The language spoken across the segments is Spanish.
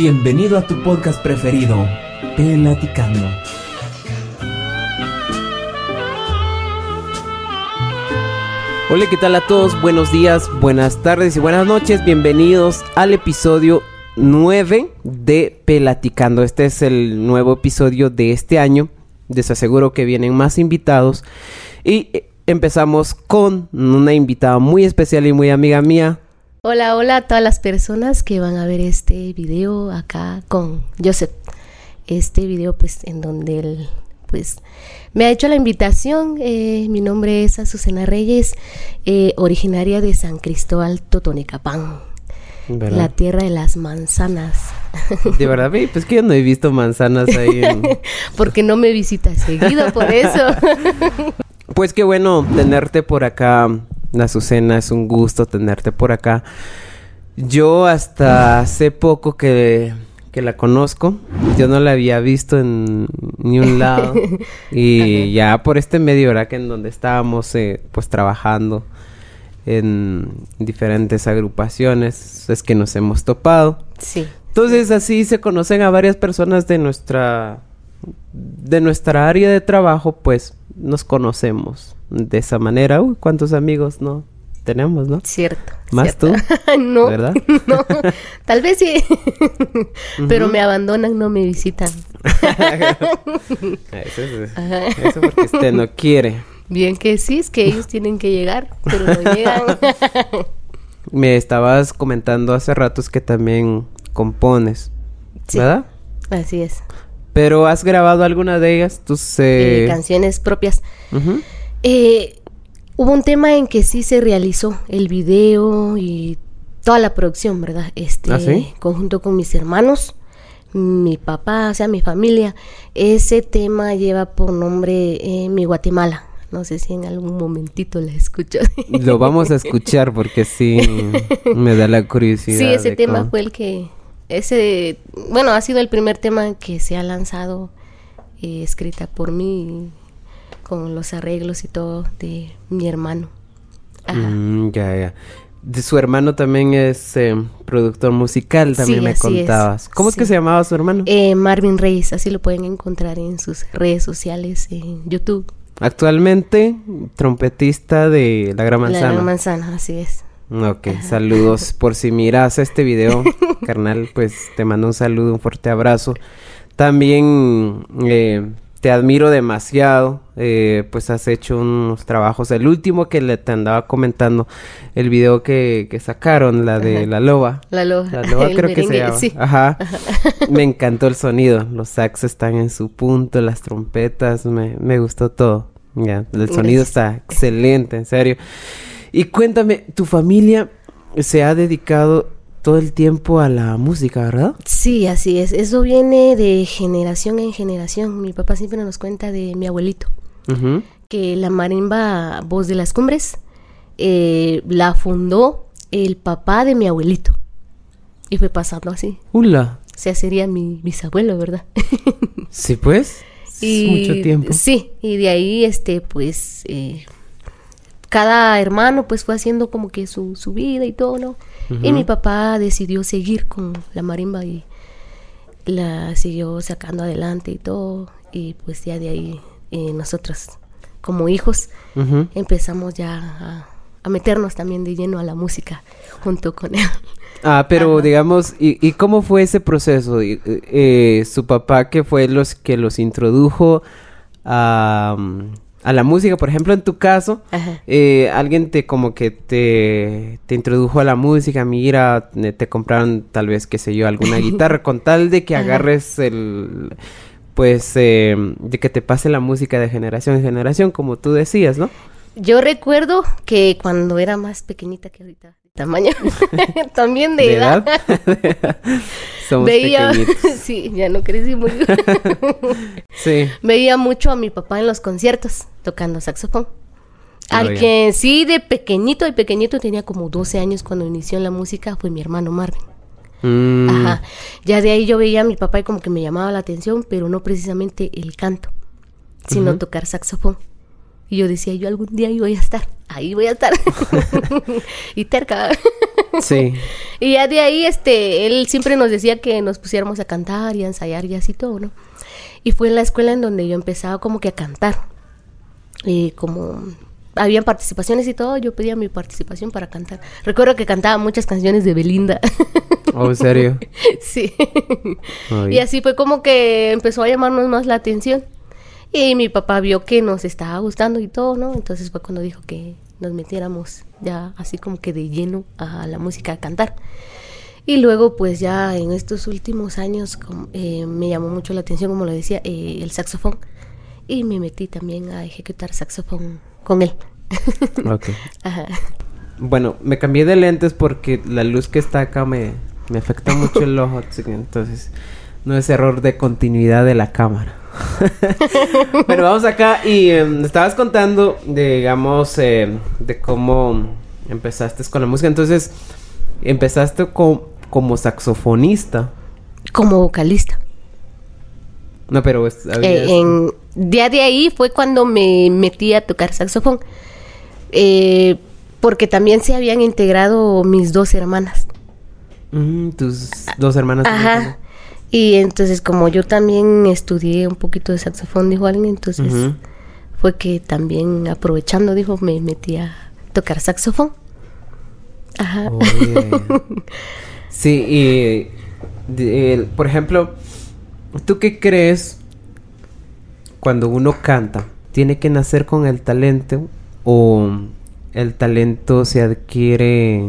Bienvenido a tu podcast preferido, Pelaticando. Hola, ¿qué tal a todos? Buenos días, buenas tardes y buenas noches. Bienvenidos al episodio 9 de Pelaticando. Este es el nuevo episodio de este año. Les aseguro que vienen más invitados. Y eh, empezamos con una invitada muy especial y muy amiga mía. Hola, hola a todas las personas que van a ver este video acá con Joseph. Este video pues en donde él pues me ha hecho la invitación. Eh, mi nombre es Azucena Reyes, eh, originaria de San Cristóbal Totonecapán, ¿Verdad? la tierra de las manzanas. De verdad, ve, pues que yo no he visto manzanas ahí. en- Porque no me visita seguido, por eso. Pues qué bueno tenerte por acá, Azucena. Es un gusto tenerte por acá. Yo hasta hace poco que, que la conozco, yo no la había visto en ni un lado. y ya por este medio, ¿verdad? Que en donde estábamos eh, pues trabajando en diferentes agrupaciones, es que nos hemos topado. Sí. Entonces así se conocen a varias personas de nuestra de nuestra área de trabajo, pues nos conocemos de esa manera. Uy, cuántos amigos no tenemos, ¿no? Cierto. ¿Más cierto. no. ¿Verdad? No. Tal vez sí. Pero me abandonan, no me visitan. Eso, es- eso porque usted no quiere. Bien que sí, es que ellos tienen que llegar, pero no llegan. Me estabas comentando hace ratos que también compones, Sí. ¿verdad? Así es. Pero has grabado alguna de ellas, tus Eh, eh, canciones propias. Eh, hubo un tema en que sí se realizó el video y toda la producción, ¿verdad? Este, ¿Ah, sí? conjunto con mis hermanos, mi papá, o sea, mi familia. Ese tema lleva por nombre eh, Mi Guatemala. No sé si en algún momentito la escucho. Lo vamos a escuchar porque sí me da la curiosidad. Sí, ese tema cómo- fue el que, ese, bueno, ha sido el primer tema que se ha lanzado, eh, escrita por mí, con los arreglos y todo de mi hermano. Ajá. Mm, ya, ya. De su hermano también es eh, productor musical, también Sí, me así es. contabas. ¿Cómo es que se llamaba su hermano? Eh, Marvin Reyes, así lo pueden encontrar en sus redes sociales, en YouTube. Actualmente trompetista de La Gran La Manzana. Gran Manzana, así es. Ok, saludos. Por si miras este video, carnal, pues te mando un saludo, un fuerte abrazo. También eh, te admiro demasiado, eh, pues has hecho unos trabajos. El último que le te andaba comentando, el video que, que sacaron, la de Ajá. La Loba. La Loba. La Loba creo que se llama. sí. Ajá. Me encantó el sonido. Los sax están en su punto, las trompetas, me, me gustó todo. Ya, el sonido Gracias. está excelente, en serio. Y cuéntame, tu familia se ha dedicado todo el tiempo a la música, ¿verdad? Sí, así es. Eso viene de generación en generación. Mi papá siempre nos cuenta de mi abuelito. Ujú. que la marimba Voz de las Cumbres eh, la fundó el papá de mi abuelito. Y fue pasando así. Ula. O sea, sería mi bisabuelo, ¿verdad? Sí, pues. Es mucho tiempo. Sí, y de ahí, este, pues, eh, cada hermano, pues, fue haciendo como que su, su vida y todo, ¿no? Y mi papá decidió seguir con la marimba y la siguió sacando adelante y todo. Y pues ya de ahí eh, nosotros, como hijos, empezamos ya a, a meternos también de lleno a la música junto con él. Ah, pero digamos, ¿y, y cómo fue ese proceso? Y, eh, su papá que fue los que los introdujo a, a la música, por ejemplo, en tu caso, eh, alguien te como que te, te introdujo a la música, mira, eh, te compraron tal vez, qué sé yo, alguna guitarra, con tal de que Ajá. agarres el, pues, eh, de que te pase la música de generación en generación, como tú decías, ¿no? Yo recuerdo que cuando era más pequeñita que ahorita, tamaño, también de, ¿De edad, Somos veía, sí, ya no crecí muy Sí. veía mucho a mi papá en los conciertos tocando saxofón. Ah, Al que sí de pequeñito, de pequeñito tenía como 12 años cuando inició en la música fue mi hermano Marvin. Mm, Ajá. Ya de ahí yo veía a mi papá y como que me llamaba la atención, pero no precisamente el canto, sino tocar saxofón. Y yo decía, yo algún día ahí voy a estar, ahí voy a estar. y terca. Sí. y ya de ahí, este, él siempre nos decía que nos pusiéramos a cantar y a ensayar y así todo, ¿no? Y fue en la escuela en donde yo empezaba como que a cantar. Y como habían participaciones y todo, yo pedía mi participación para cantar. Recuerdo que cantaba muchas canciones de Belinda. ¿Oh, en serio? sí. Y así fue como que empezó a llamarnos más la atención. Y mi papá vio que nos estaba gustando y todo, ¿no? Entonces fue cuando dijo que nos metiéramos ya así como que de lleno a la música a cantar. Y luego pues ya en estos últimos años eh, me llamó mucho la atención, como lo decía, eh, el saxofón. Y me metí también a ejecutar saxofón con él. Ok. Bueno, me cambié de lentes porque la luz que está acá me, me afecta mucho el ojo. Entonces, no es error de continuidad de la cámara. bueno, vamos acá y em, estabas contando, digamos, em, de cómo empezaste con la música. Entonces, empezaste como saxofonista. Como vocalista. No, pero... Eh, en, día de ahí fue cuando me metí a tocar saxofón. Eh, porque también se habían integrado mis dos hermanas. Mm, tus dos hermanas. Ajá. Y entonces como yo también estudié un poquito de saxofón, dijo alguien, entonces fue que también aprovechando, dijo, me metí a tocar saxofón. Ajá. sí, y por ejemplo, ¿tú qué crees cuando uno canta? ¿Tiene que nacer con el talento o el talento se adquiere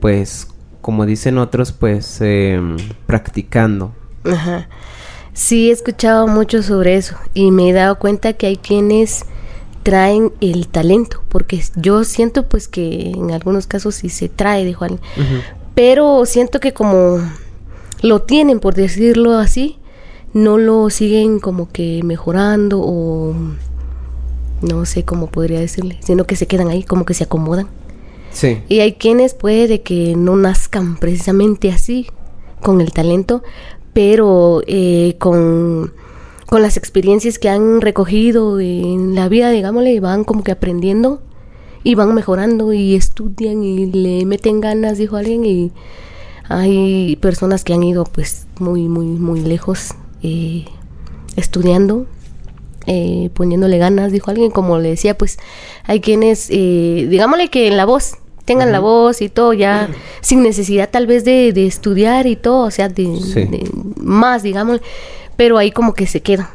pues como dicen otros, pues em, practicando. Ajá. Sí, he escuchado mucho sobre eso y me he dado cuenta que hay quienes traen el talento, porque yo siento pues que en algunos casos sí se trae de Juan, pero siento que como lo tienen, por decirlo así, no lo siguen como que mejorando o no sé cómo podría decirle, sino que se quedan ahí, como que se acomodan. Y hay quienes puede que no nazcan precisamente así, con el talento, pero eh, con, con las experiencias que han recogido en la vida, digámosle, van como que aprendiendo y van mejorando y estudian y le meten ganas, dijo alguien, y hay personas que han ido pues muy, muy, muy lejos eh, estudiando, eh, poniéndole ganas, dijo alguien, como le decía, pues hay quienes, digámosle que en la voz, tengan la voz y todo, ya sin necesidad tal vez de, estudiar y todo, o sea, de, más, digamos, pero ahí como que se queda.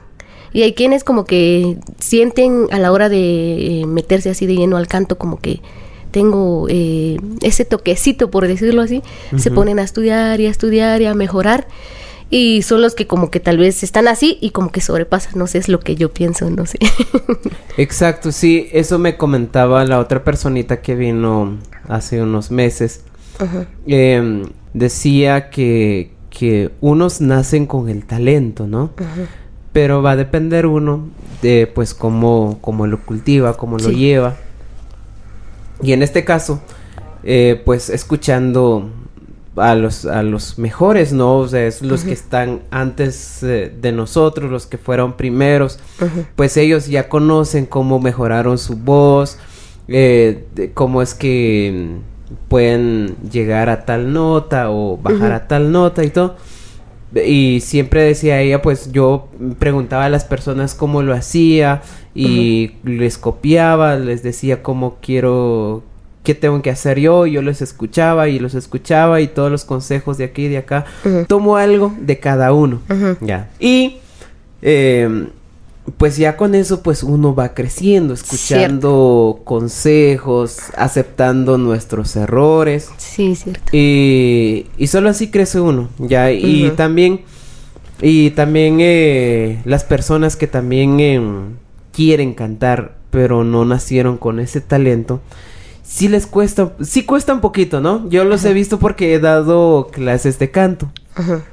Y hay quienes como que sienten a la hora de eh, meterse así de lleno al canto como que tengo eh, ese toquecito, por decirlo así, se ponen a estudiar y a estudiar y a mejorar y son los que como que tal vez están así y como que sobrepasan, no sé, es lo que yo pienso, no sé. Exacto, sí, eso me comentaba la otra personita que vino hace unos meses. Em, decía que, que unos nacen con el talento, ¿no? Pero va a depender uno de pues cómo, cómo lo cultiva, cómo lo lleva. Y en este caso, eh, pues escuchando a los, a los mejores, ¿no? O sea, es los que están antes eh, de nosotros, los que fueron primeros, pues ellos ya conocen cómo mejoraron su voz, eh, cómo es que pueden llegar a tal nota o bajar a tal nota y todo. Y siempre decía ella, pues yo preguntaba a las personas cómo lo hacía y les copiaba, les decía cómo quiero qué tengo que hacer yo, yo los escuchaba y los escuchaba y todos los consejos de aquí y de acá. Tomo algo de cada uno. Ya. Y em, pues ya con eso pues uno va creciendo, escuchando consejos, aceptando nuestros errores. Sí, cierto. Y, y solo así crece uno, ya. Y también, y también eh, las personas que también em, quieren cantar, pero no nacieron con ese talento sí les cuesta, sí cuesta un poquito, ¿no? Yo los he visto porque he dado clases de canto. Ajá.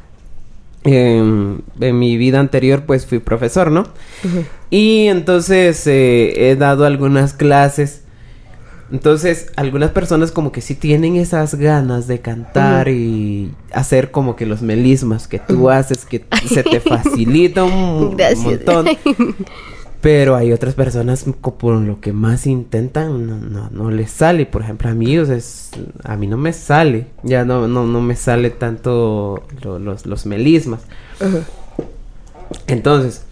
en mi vida anterior pues fui profesor, ¿no? Y entonces eh, he dado algunas clases. Entonces algunas personas como que sí tienen esas ganas de cantar y hacer como que los melismas que tú haces, que se te facilita un, montón. Pero hay otras personas por lo que más intentan, no, no, no les sale. Por ejemplo, es- a mí no me sale. Ya no, no, no me sale tanto lo- los, los melismas. Entonces,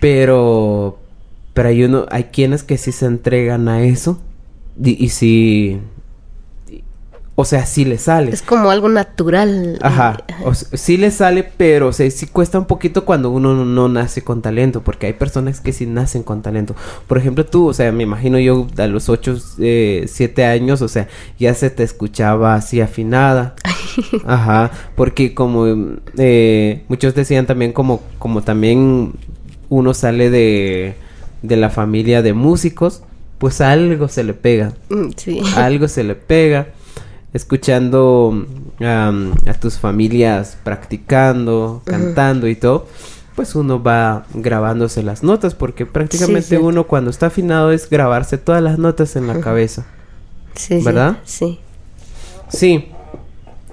pero, pero hay uno, hay quienes que sí se entregan a eso y, y sí, o sea, sí le sale. Es como algo natural. Ajá, eh, o sí le sale, pero o sea, sí cuesta un poquito cuando uno no, no nace con talento, porque hay personas que sí nacen con talento. Por ejemplo, tú, o sea, me imagino yo a los 8, 7 años, o sea, ya se te escuchaba así afinada. Ajá, porque como eh, muchos decían también como, como también uno sale de, de la familia de músicos, pues algo se le pega mm, Sí. algo se le pega. Escuchando a tus familias practicando, cantando y todo, pues uno va grabándose las notas, porque prácticamente uno cuando está afinado es grabarse todas las notas en la cabeza. Sí, sí, ¿verdad? Sí. Sí.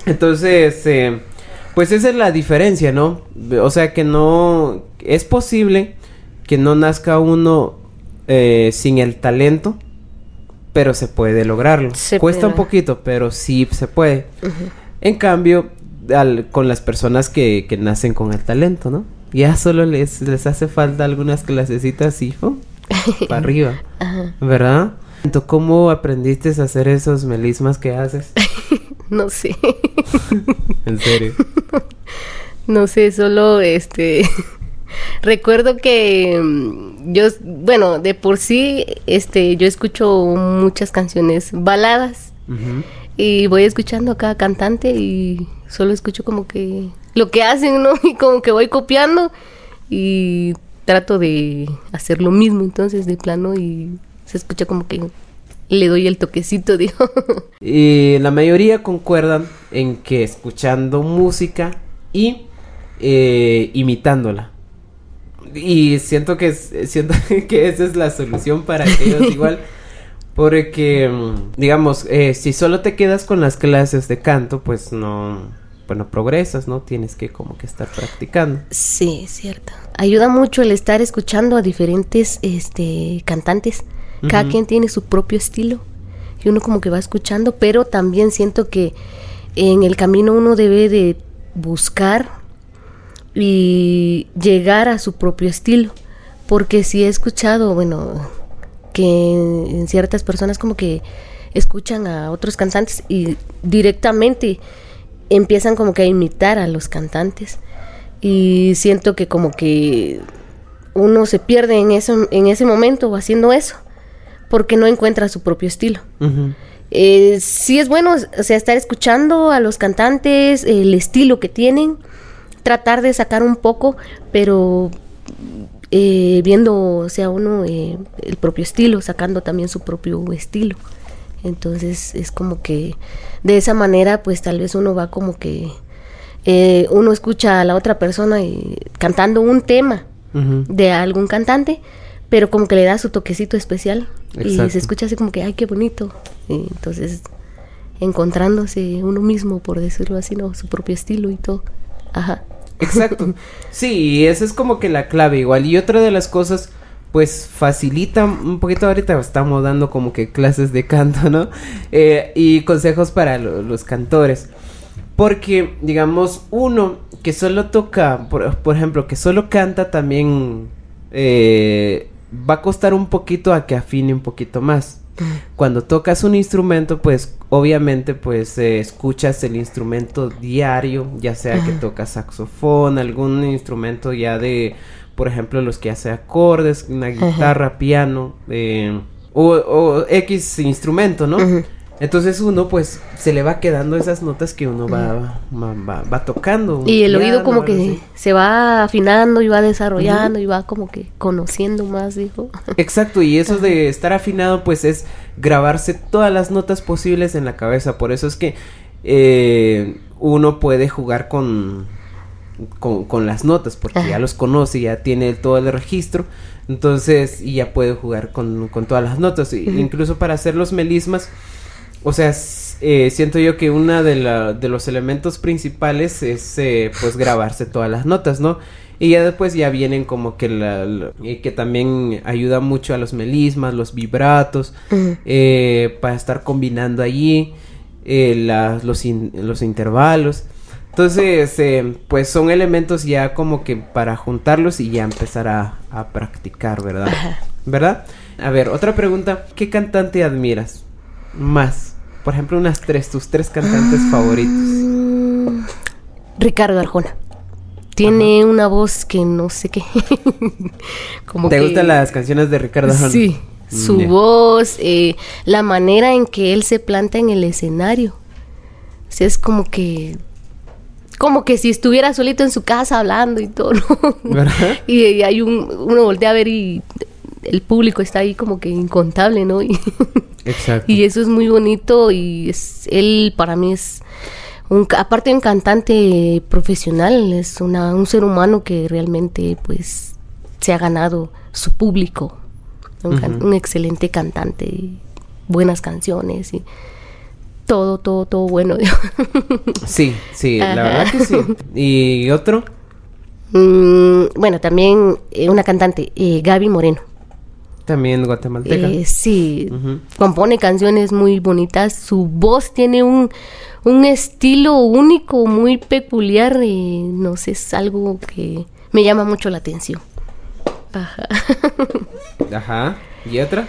Entonces, eh, pues esa es la diferencia, ¿no? O sea que no... Es posible que no nazca uno eh, sin el talento, pero se puede lograrlo. Se Cuesta puede. un poquito, pero sí se puede. En cambio, al- con las personas que, que nacen con el talento, ¿no? Ya solo les, les hace falta algunas clasecitas y para arriba, Ajá. ¿verdad? Entonces, ¿Cómo aprendiste a hacer esos melismas que haces? No sé. En serio. No sé, solo este recuerdo que mm, yo bueno, de por sí este yo escucho muchas canciones baladas y voy escuchando a cada cantante y solo escucho como que lo que hacen, ¿no? Y como que voy copiando y trato de hacer lo mismo entonces de plano y se escucha como que le doy el toquecito, digo. Y la mayoría concuerdan en que escuchando música y eh, imitándola. Y siento que es- siento que esa es la solución para aquellos igual. Porque, mm, digamos, eh, si solo te quedas con las clases de canto, pues no, pues no progresas, ¿no? Tienes que como que estar practicando. Sí, cierto. Ayuda mucho el estar escuchando a diferentes este, cantantes. Cada quien tiene su propio estilo. Y uno como que va escuchando, pero también siento que en el camino uno debe de buscar y llegar a su propio estilo. Porque si he escuchado, bueno, que en ciertas personas como que escuchan a otros cantantes y directamente empiezan como que a imitar a los cantantes y siento que como que uno se pierde en eso en ese momento haciendo eso porque no encuentra su propio estilo. Eh, sí es bueno, o sea, estar escuchando a los cantantes, el estilo que tienen, tratar de sacar un poco, pero eh, viendo, o sea, uno eh, el propio estilo, sacando también su propio estilo. Entonces es como que de esa manera, pues tal vez uno va como que eh, uno escucha a la otra persona y cantando un tema de algún cantante, pero como que le da su toquecito especial y Exacto. se escucha así como que, ay, qué bonito. Y entonces, encontrándose uno mismo, por decirlo así, ¿no? Su propio estilo y todo. Ajá. Exacto. Sí, esa es como que la clave igual. Y otra de las cosas, pues facilita un poquito ahorita estamos dando como que clases de canto, ¿no? Eh, y consejos para lo- los cantores. Porque, digamos, uno que solo toca, por, por ejemplo, que solo canta también eh, va a costar un poquito a que afine un poquito más. Cuando tocas un instrumento, pues obviamente pues eh, escuchas el instrumento diario, ya sea que tocas saxofón, algún instrumento ya de, por ejemplo, los que hace acordes, una guitarra, piano, eh, o, o X instrumento, ¿no? Entonces uno pues se le va quedando esas notas que uno va, va, va- va tocando. Y el oído como que así. se va afinando y va desarrollando y va como que conociendo más, dijo. Exacto, y eso de estar afinado, pues es grabarse todas las notas posibles en la cabeza. Por eso es que eh, uno puede jugar con, con, con las notas, porque ya los conoce, ya tiene todo el registro. Entonces, y ya puede jugar con, con todas las notas. Incluso para hacer los melismas, o sea, eh, siento yo que una de, la, de los elementos principales es, eh, pues, grabarse todas las notas, ¿no? Y ya después ya vienen como que la, la- eh, que también ayuda mucho a los melismas, los vibratos, eh, para estar combinando allí eh, los, in- los intervalos. Entonces, eh, pues son elementos ya como que para juntarlos y ya empezar a, a practicar, ¿verdad? ¿Verdad? A ver, otra pregunta. ¿Qué cantante admiras más? Por ejemplo, unas tres, tus tres cantantes favoritos. Mm, Ricardo Arjona. Tiene una voz que no sé qué. Como ¿Te que- gustan las canciones de Ricardo Arjona? Sí. Su Ya. voz, eh, la manera en que él se planta en el escenario. O sea, es como que. Como que si estuviera solito en su casa hablando y todo, ¿no? ¿Verdad? Y, y hay un. Uno voltea a ver y el público está ahí como que incontable, ¿no? Y, Exacto. y eso es muy bonito y es, él para mí es. Un, aparte de un cantante profesional, es una, un ser humano que realmente pues se ha ganado su público. Un, excelente cantante, y buenas canciones y todo, todo, todo bueno. Sí, sí, la verdad que sí. ¿Y otro? Mm, bueno, también eh, una cantante, eh, Gaby Moreno. También guatemalteca. Eh, sí, compone canciones muy bonitas. Su voz tiene un, un estilo único, muy peculiar. y no sé, es algo que me llama mucho la atención. Ajá. Ajá. ¿Y otra?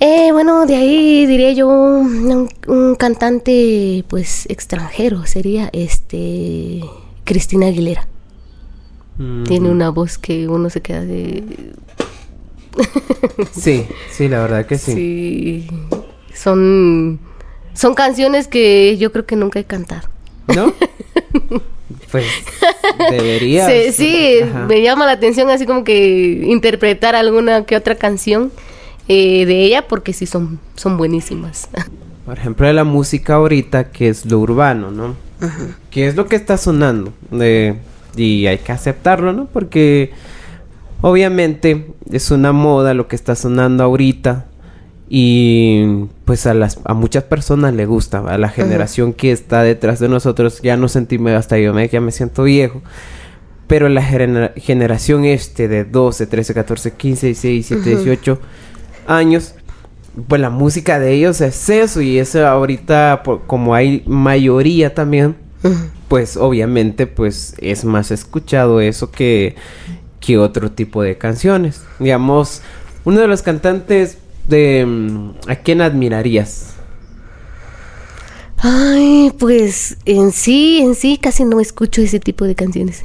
Eh, bueno, de ahí diría yo un, un cantante, pues, extranjero. Sería este Cristina Aguilera. Tiene Ujú. una voz que uno se queda de... Sí, sí, la verdad que sí. Sí. Son, son canciones que yo creo que nunca he cantado. ¿No? pues debería. Sí, sí, me llama la atención así como que interpretar alguna que otra canción eh, de ella porque sí son, son buenísimas. Por ejemplo, de la música ahorita que es lo urbano, ¿no? Que es lo que está sonando. y hay que aceptarlo, ¿no? Porque obviamente es una moda lo que está sonando ahorita. Y pues a las a muchas personas le gusta, a la generación que está detrás de nosotros, ya no sentimos hasta yo me, ya me siento viejo. Pero la genera- generación este de 12, 13, 14, 15, 16, 17, 18 años, pues la música de ellos es eso y eso ahorita por- como hay mayoría también, pues obviamente pues es más escuchado eso que, que otro tipo de canciones. Digamos, uno de los cantantes de... mm, ¿A quién admirarías? Ay, pues en sí, en sí casi no escucho ese tipo de canciones.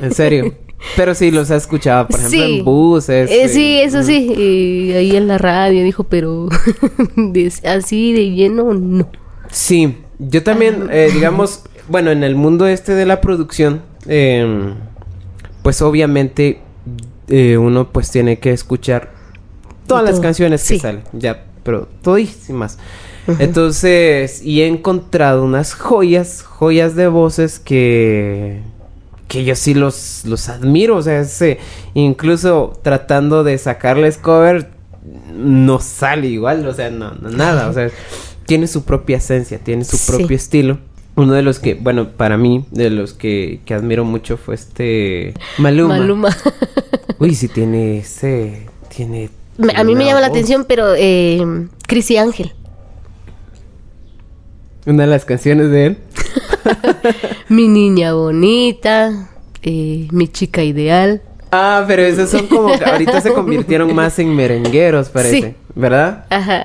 En serio. Pero sí los has escuchado, por ejemplo, Sí. en buses. Eh, sí, eso sí, y ahí en la radio dijo, pero de- así de lleno no. Sí, yo también, eh, digamos, bueno, en el mundo este de la producción, eh, pues obviamente eh, uno pues tiene que escuchar todas las canciones que sí. salen, ya, pero todísimas. Entonces, y he encontrado unas joyas, joyas de voces que que yo sí los, los admiro, o sea, ese, incluso tratando de sacarles cover, no sale igual, o sea, no, no, nada, o sea, tiene su propia esencia, tiene su Sí. propio estilo. Uno de los que, bueno, para mí, de los que, que admiro mucho fue este Maluma. Maluma. Uy, sí tiene ese, tiene... Me- a mí me llama la atención, pero eh, Chrissy Ángel. Una de las canciones de él. Mi niña bonita, eh, mi chica ideal. Ah, pero esos son como que ahorita se convirtieron más en merengueros, parece, Sí. ¿verdad? Ajá.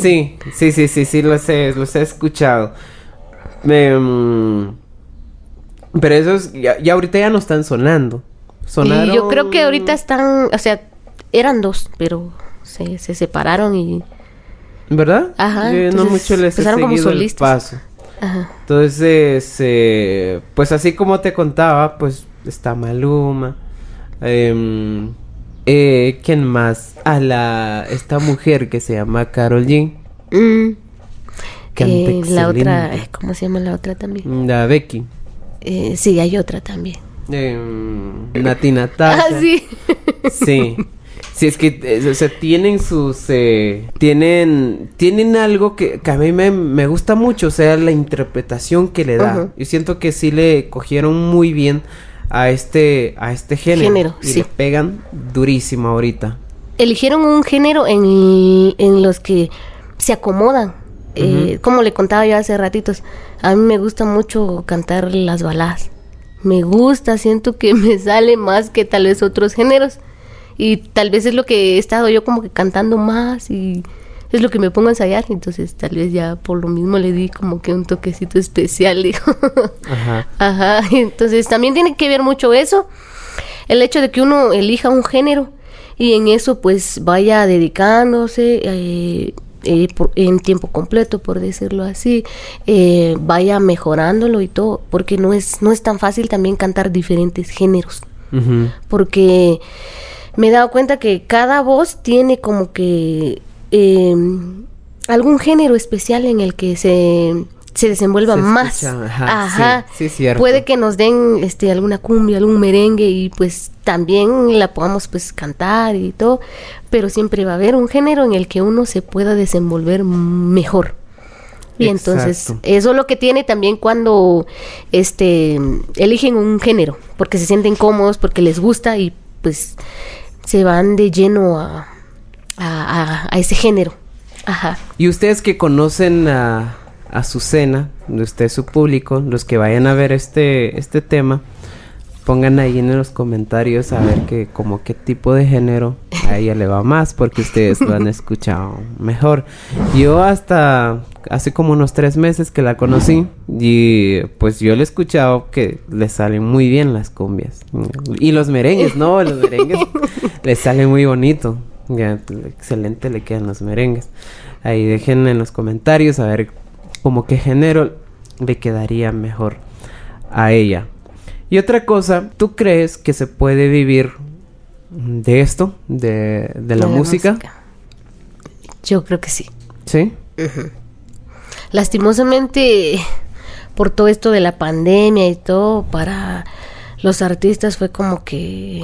Sí, sí, sí, sí, sí, los he, los he escuchado. Em, pero esos ya, ya ahorita ya no están sonando. Sonaron... Y yo creo que ahorita están, o sea, eran dos, pero se, se separaron y... ¿Verdad? Ajá, Yo no mucho les he como el solistas. paso. Ajá. Entonces, eh, pues así como te contaba, pues está Maluma. em, eh, ¿Quién más? A la esta mujer que se llama Carol. Mm. Eh, la otra, eh, ¿cómo se llama la otra también? La Becky. Eh, sí, hay otra también. em, Nati Natasha. Ah, sí. Sí. Sí, es que, eh, o sea, tienen sus, eh, tienen, tienen algo que, que a mí me, me gusta mucho, o sea, la interpretación que le da. Ujú. Yo siento que sí le cogieron muy bien a este, a este género. Género, y sí. le pegan durísimo ahorita. Eligieron un género en, en los que se acomodan. Eh, como le contaba yo hace ratitos, a mí me gusta mucho cantar las baladas. Me gusta, siento que me sale más que tal vez otros géneros. Y tal vez es lo que he estado yo como que cantando más y es lo que me pongo a ensayar. Entonces tal vez ya por lo mismo le di como que un toquecito especial, digo. Ajá. Ajá, entonces también tiene que ver mucho eso, el hecho de que uno elija un género y en eso pues vaya dedicándose eh, eh, por- en tiempo completo, por decirlo así, eh, vaya mejorándolo y todo, porque no es, no es tan fácil también cantar diferentes géneros, porque me he dado cuenta que cada voz tiene como que eh, algún género especial en el que se, se desenvuelva Se más. escucha, ajá, Ajá. sí, sí, cierto. Puede que nos den este alguna cumbia, algún merengue y pues también la podamos pues cantar y todo, pero siempre va a haber un género en el que uno se pueda desenvolver mejor. Y entonces eso es lo que tiene también cuando este eligen un género, porque se sienten cómodos, porque les gusta y pues se van de lleno a, a, a- a ese género. Ajá. Y ustedes que conocen a, a Azucena, de usted su público, los que vayan a ver este, este tema, pongan ahí en los comentarios a ver que como qué tipo de género a ella le va más, porque ustedes lo han escuchado mejor. Yo hasta hace como unos tres meses que la conocí y pues yo le he escuchado que le salen muy bien las cumbias. Y los merengues, ¿no? Los merengues le salen muy bonito. Ya, excelente le quedan los merengues. Ahí dejen en los comentarios a ver como qué género le quedaría mejor a ella. Y otra cosa, ¿tú crees que se puede vivir de esto, de, de la De música? Yo creo que sí. ¿Sí? Lastimosamente, por todo esto de la pandemia y todo, para los artistas fue como que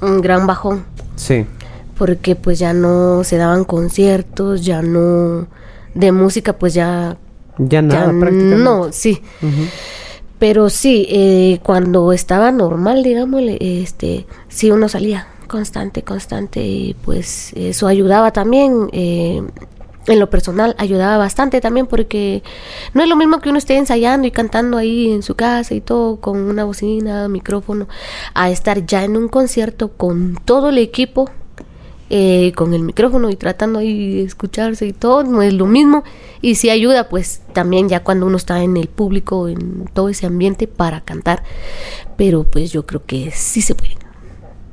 un gran bajón, Sí. porque pues ya no se daban conciertos, ya no de música, pues ya, Ya nada, ya prácticamente. no, sí. Pero sí, eh, cuando estaba normal, digámosle, este, sí uno salía constante, constante y pues eso ayudaba también. eh, en lo personal ayudaba bastante también porque no es lo mismo que uno esté ensayando y cantando ahí en su casa y todo con una bocina, micrófono, a estar ya en un concierto con todo el equipo, eh, con el micrófono y tratando ahí de escucharse y todo, no es lo mismo. Y sí ayuda pues también ya cuando uno está en el público, en todo ese ambiente para cantar. Pero pues yo creo que sí se puede.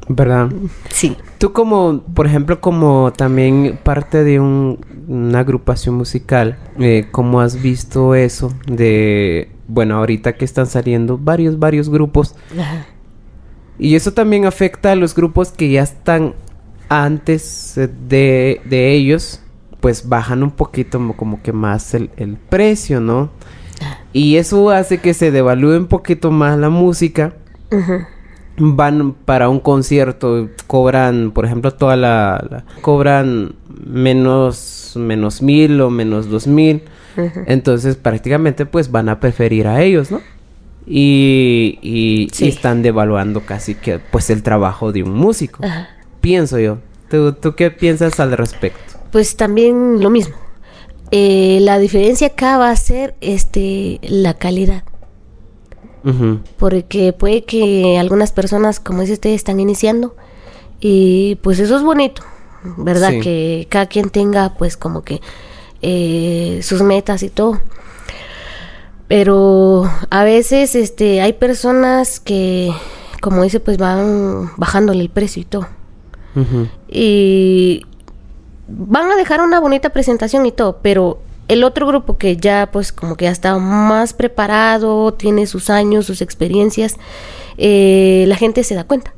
¿Verdad? Sí. Tú como, por ejemplo, como también parte de un- una agrupación musical, eh, ¿cómo has visto eso de, bueno, ahorita que están saliendo varios, varios grupos? Ajá. Y eso también afecta a los grupos que ya están antes eh, de, de ellos, pues bajan un poquito mo- como que más el, el precio, ¿no? Y eso hace que se devalúe un poquito más la música. Ujú. Van para un concierto, cobran, por ejemplo, toda la... la- cobran menos, menos mil o menos dos mil. Entonces prácticamente pues van a preferir a ellos, ¿no? Y, y, Sí. y están devaluando casi que pues el trabajo de un músico. Ajá. Pienso yo. ¿Tú, tú qué piensas al respecto? Pues también lo mismo. Eh, la diferencia acá va a ser este la calidad. Porque puede que algunas personas, como dice usted, están iniciando y pues eso es bonito, ¿verdad? Sí. Que cada quien tenga pues como que eh, sus metas y todo. Pero a veces este hay personas que, como dice, pues van bajándole el precio y todo. Y van a dejar una bonita presentación y todo, pero el otro grupo que ya pues como que ya está más preparado, tiene sus años, sus experiencias, eh, la gente se da cuenta.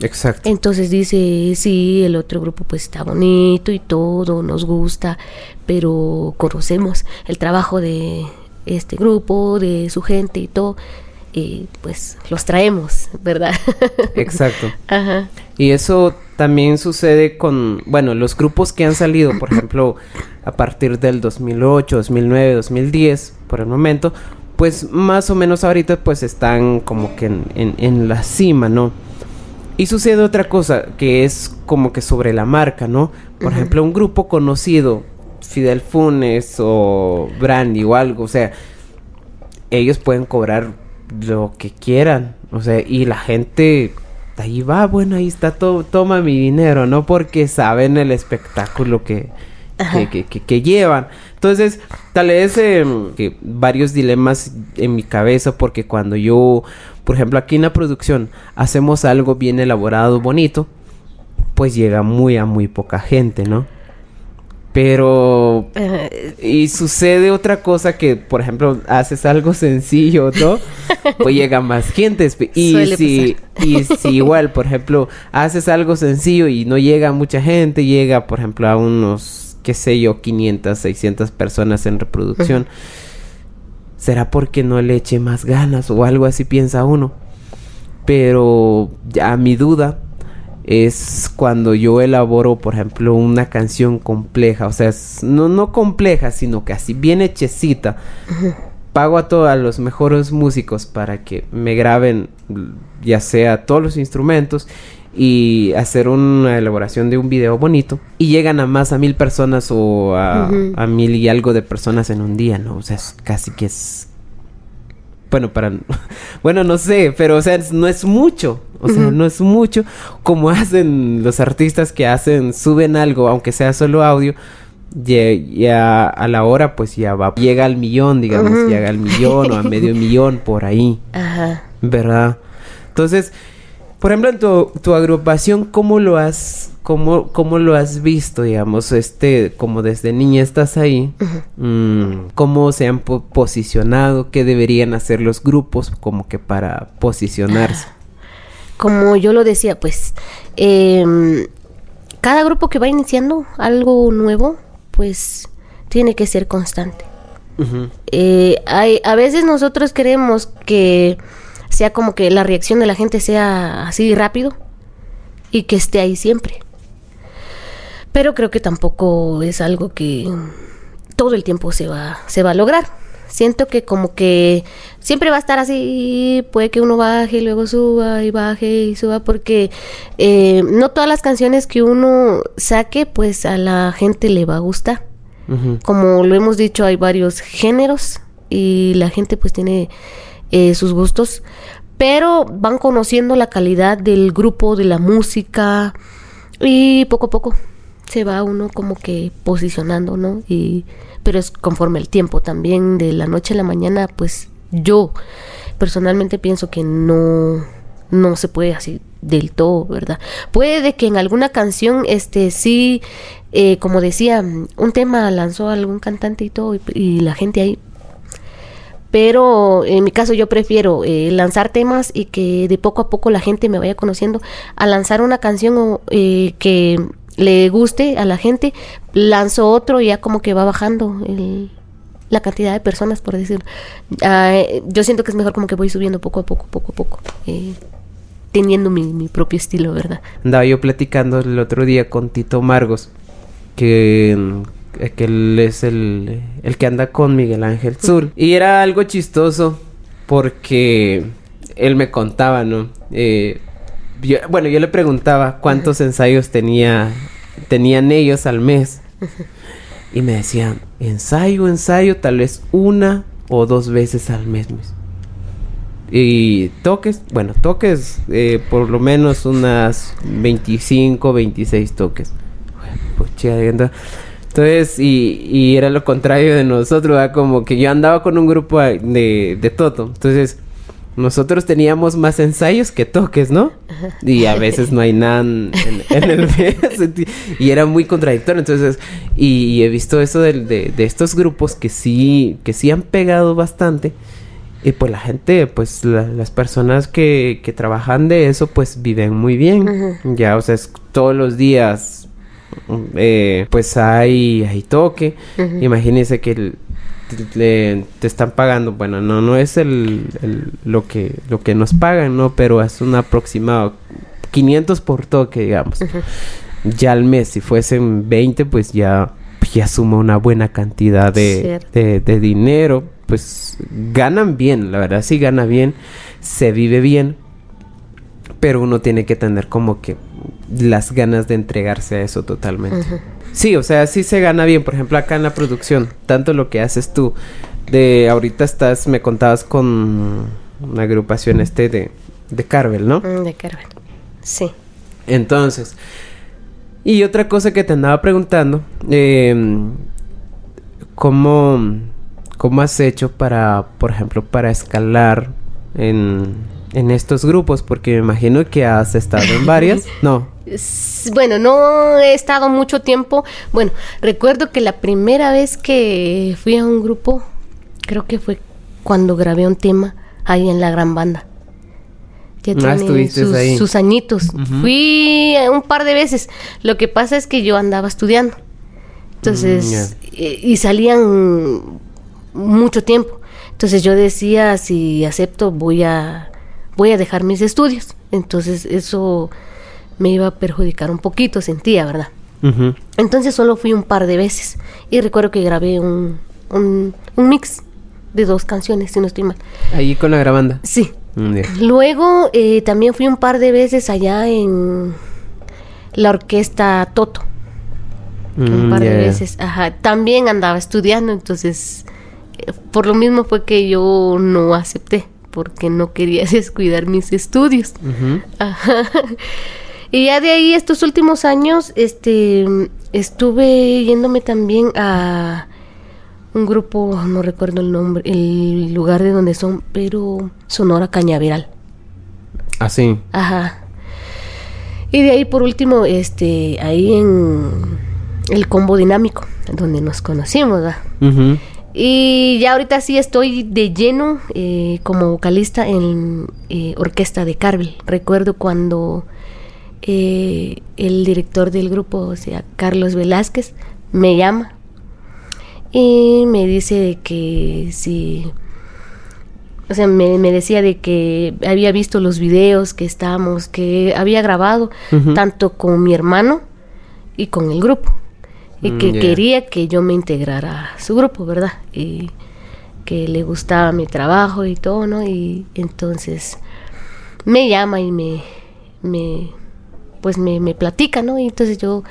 Exacto. Entonces dice, sí, el otro grupo pues está bonito y todo, nos gusta, pero conocemos el trabajo de este grupo, de su gente y todo, y pues los traemos, ¿verdad? Exacto. Ajá. Y eso también sucede con, bueno, los grupos que han salido, por ejemplo, a partir del 2008, 2009, 2010, por el momento, pues más o menos ahorita pues están como que en, en, en la cima, ¿no? Y sucede otra cosa que es como que sobre la marca, ¿no? Por ejemplo, un grupo conocido, Fidel Funes o Brandy o algo, o sea, ellos pueden cobrar lo que quieran, o sea, y la gente ahí va, bueno, ahí está todo, toma mi dinero, ¿no? Porque saben el espectáculo que, que, que, que, llevan. Entonces, tal vez eh, que varios dilemas en mi cabeza, porque cuando yo, por ejemplo, aquí en la producción hacemos algo bien elaborado, bonito, pues llega muy a muy poca gente, ¿no? Pero y sucede otra cosa que, por ejemplo, haces algo sencillo, ¿no? pues llega más gente. Y si, y si igual, por ejemplo, haces algo sencillo y no llega mucha gente, llega, por ejemplo, a unos, qué sé yo, 500, 600 personas en reproducción. ¿Será porque no le eche más ganas o algo así piensa uno? Pero a mi duda es cuando yo elaboro, por ejemplo, una canción compleja, o sea, no, no compleja, sino que así bien hechecita. Pago a todos los mejores músicos para que me graben, ya sea todos los instrumentos y hacer una elaboración de un video bonito. Y llegan a más a mil personas o a, a mil y algo de personas en un día, ¿no? O sea, es casi que es bueno, para, bueno, no sé, pero o sea, no es mucho, o sea, no es mucho como hacen los artistas que hacen, suben algo, aunque sea solo audio, ya, a la hora pues ya va, llega al millón, digamos, llega al millón o a medio millón por ahí, Ajá. ¿verdad? Entonces, por ejemplo, en tu, tu agrupación, ¿cómo lo has ¿Cómo, ¿Cómo, lo has visto, digamos, este, como desde niña estás ahí? Mm, ¿Cómo se han posicionado? ¿Qué deberían hacer los grupos como que para posicionarse? Como yo lo decía, pues, eh, cada grupo que va iniciando algo nuevo, pues, tiene que ser constante. eh, hay, a veces nosotros queremos que sea como que la reacción de la gente sea así rápido y que esté ahí siempre. Pero creo que tampoco es algo que todo el tiempo se va, se va a lograr. Siento que como que siempre va a estar así, puede que uno baje y luego suba y baje y suba, porque eh, no todas las canciones que uno saque, pues a la gente le va a gustar. Como lo hemos dicho, hay varios géneros y la gente pues tiene eh, sus gustos, pero van conociendo la calidad del grupo, de la música y poco a poco se va uno como que posicionando, ¿no? Y pero es conforme el tiempo también de la noche a la mañana, pues yo personalmente pienso que no no se puede así del todo, ¿verdad? Puede que en alguna canción, este, sí, eh, como decía, un tema lanzó algún cantante y todo, y, la gente ahí. Pero en mi caso yo prefiero eh, lanzar temas y que de poco a poco la gente me vaya conociendo a lanzar una canción eh, que le guste a la gente, lanzo otro y ya como que va bajando la cantidad de personas, por decirlo. Ah, yo siento que es mejor como que voy subiendo poco a poco, poco a poco, eh, teniendo mi, propio estilo, ¿verdad? Andaba yo platicando el otro día con Tito Margos, que, eh, que él es el, el que anda con Miguel Ángel Sur. Y era algo chistoso porque él me contaba, ¿no? Eh, bueno, yo le preguntaba cuántos ensayos tenía, tenían ellos al mes. Y me decían, ensayo, ensayo, tal vez una o dos veces al mes. Y toques, bueno, toques eh, por lo menos unas 25, 26 toques. Pues Entonces, y, y, era lo contrario de nosotros, como que yo andaba con un grupo de, de Toto. Entonces, nosotros teníamos más ensayos que toques, ¿no? Y a veces no hay nada en, el mes. y era muy contradictorio. Entonces, y, he visto eso de, de, estos grupos que sí, que sí han pegado bastante. Y pues la gente, pues las personas que, que trabajan de eso, pues viven muy bien. Ya, o sea, es todos los días, eh, pues hay, hay toque. Imagínense que el, te, están pagando, bueno, no no es el, lo que lo que nos pagan, no, pero es un aproximado 500 por toque, digamos. Ya al mes, si fuesen 20, pues ya ya suma una buena cantidad de, de, dinero. Pues ganan bien, la verdad sí gana bien, se vive bien, pero uno tiene que tener como que las ganas de entregarse a eso totalmente. Sí, o sea, sí se gana bien, por ejemplo, acá en la producción, tanto lo que haces tú, de ahorita estás, me contabas con una agrupación este de, de Carvel, ¿no? Mm, De Carmen. Sí. Entonces, y otra cosa que te andaba preguntando, eh, ¿cómo, ¿cómo has hecho para, por ejemplo, para escalar en, en estos grupos? Porque me imagino que has estado en varias. No. Bueno, no he estado mucho tiempo. Bueno, recuerdo que la primera vez que fui a un grupo, creo que fue cuando grabé un tema ahí en la gran banda. Ya Ah, tiene estuviste sus, ahí. sus añitos. Fui un par de veces. Lo que pasa es que yo andaba estudiando. Entonces, eh, y salían mucho tiempo. Entonces yo decía, si acepto, voy a, voy a dejar mis estudios. Entonces eso me iba a perjudicar un poquito, sentía, ¿verdad? Entonces solo fui un par de veces. Y recuerdo que grabé un, un, un mix de dos canciones, si no estoy mal. Ahí con la grabanda. Sí. Mm. Luego eh, también fui un par de veces allá en la orquesta Toto. un Mm, par ya, de veces. Ajá. También andaba estudiando, entonces eh, por lo mismo fue que yo no acepté, porque no quería descuidar mis estudios. Ajá. Y ya de ahí estos últimos años, este, estuve yéndome también a un grupo, no recuerdo el nombre, el lugar de donde son, pero Sonora Cañaveral. Así. Ajá. Y de ahí por último, este, ahí en el combo dinámico, donde nos conocimos, ¿verdad? Ujú. Y ya ahorita sí estoy de lleno eh, como vocalista en eh, Orquesta de Carvel. Recuerdo cuando eh, el director del grupo, o sea, Carlos Velázquez, me llama y me dice de que si... O sea, me, me decía de que había visto los videos que estábamos, que había grabado tanto con mi hermano y con el grupo. Y Mm, que quería que yo me integrara a su grupo, ¿verdad? Y que le gustaba mi trabajo y todo, ¿no? Y entonces me llama y me, me pues me, me platica, ¿no? Y entonces yo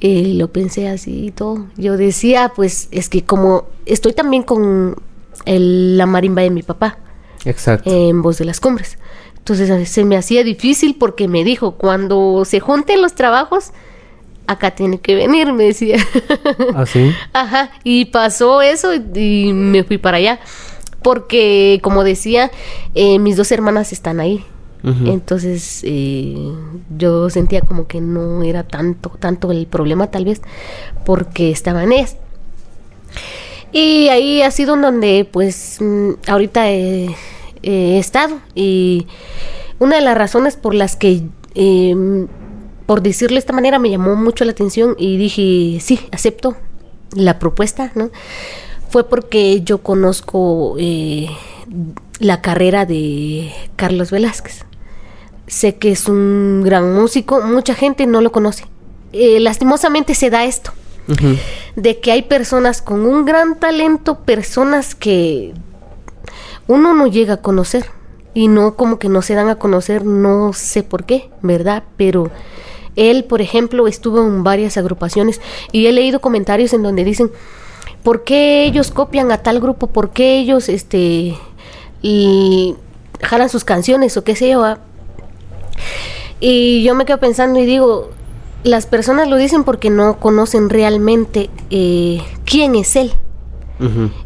eh, lo pensé así y todo. Yo decía, pues es que como estoy también con el- la marimba de mi papá Exacto. en Voz de las Cumbres. Entonces se me hacía difícil porque me dijo, cuando se junten los trabajos, acá tiene que venir, me decía. Así. Ajá, y pasó eso y, y me fui para allá. Porque, como decía, eh, mis dos hermanas están ahí. Entonces, eh, yo sentía como que no era tanto, tanto el problema, tal vez, porque estaban ellas. Y ahí ha sido donde, pues, mm, ahorita he, he estado. Y una de las razones por las que, eh, por decirlo de esta manera, me llamó mucho la atención y dije, sí, acepto la propuesta, ¿no? Fue porque yo conozco eh, la carrera de Carlos Velázquez. Sé que es un gran músico, mucha gente no lo conoce. Eh, lastimosamente se da esto de que hay personas con un gran talento, personas que uno no llega a conocer y no como que no se dan a conocer, no sé por qué, ¿verdad? Pero él, por ejemplo, estuvo en varias agrupaciones y he leído comentarios en donde dicen, ¿por qué ellos copian a tal grupo? ¿Por qué ellos este y jalan sus canciones o qué sé yo? ah? Y yo me quedo pensando y digo, las personas lo dicen porque no conocen realmente eh, quién es él.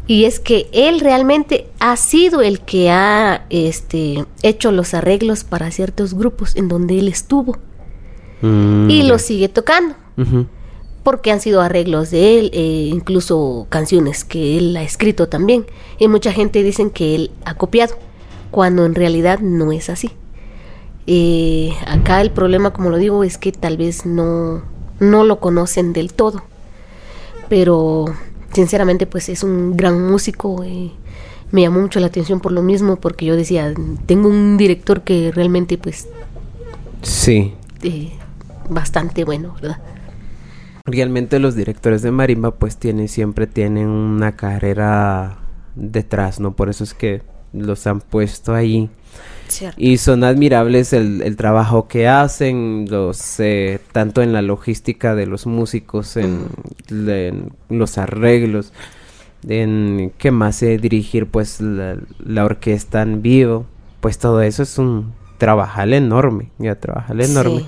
Y es que él realmente ha sido el que ha este, hecho los arreglos para ciertos grupos en donde él estuvo Mm, y los sigue tocando. Porque han sido arreglos de él, eh, incluso canciones que él ha escrito también. Y mucha gente dicen que él ha copiado, cuando en realidad no es así. Eh, acá el problema, como lo digo, es que tal vez no, no lo conocen del todo. Pero sinceramente, pues es un gran músico. eh, me llamó mucho la atención por lo mismo, porque yo decía, tengo un director que realmente, pues, Sí. eh, bastante bueno, ¿verdad? Realmente los directores de marimba pues tienen siempre tienen una carrera detrás, ¿no? Por eso es que los han puesto ahí. Cierto. Y son admirables el, el trabajo que hacen, los eh, tanto en la logística de los músicos, en, los arreglos, en qué más eh, dirigir pues la, la orquesta en vivo, pues todo eso es un trabajal enorme, ya trabajal enorme. Sí.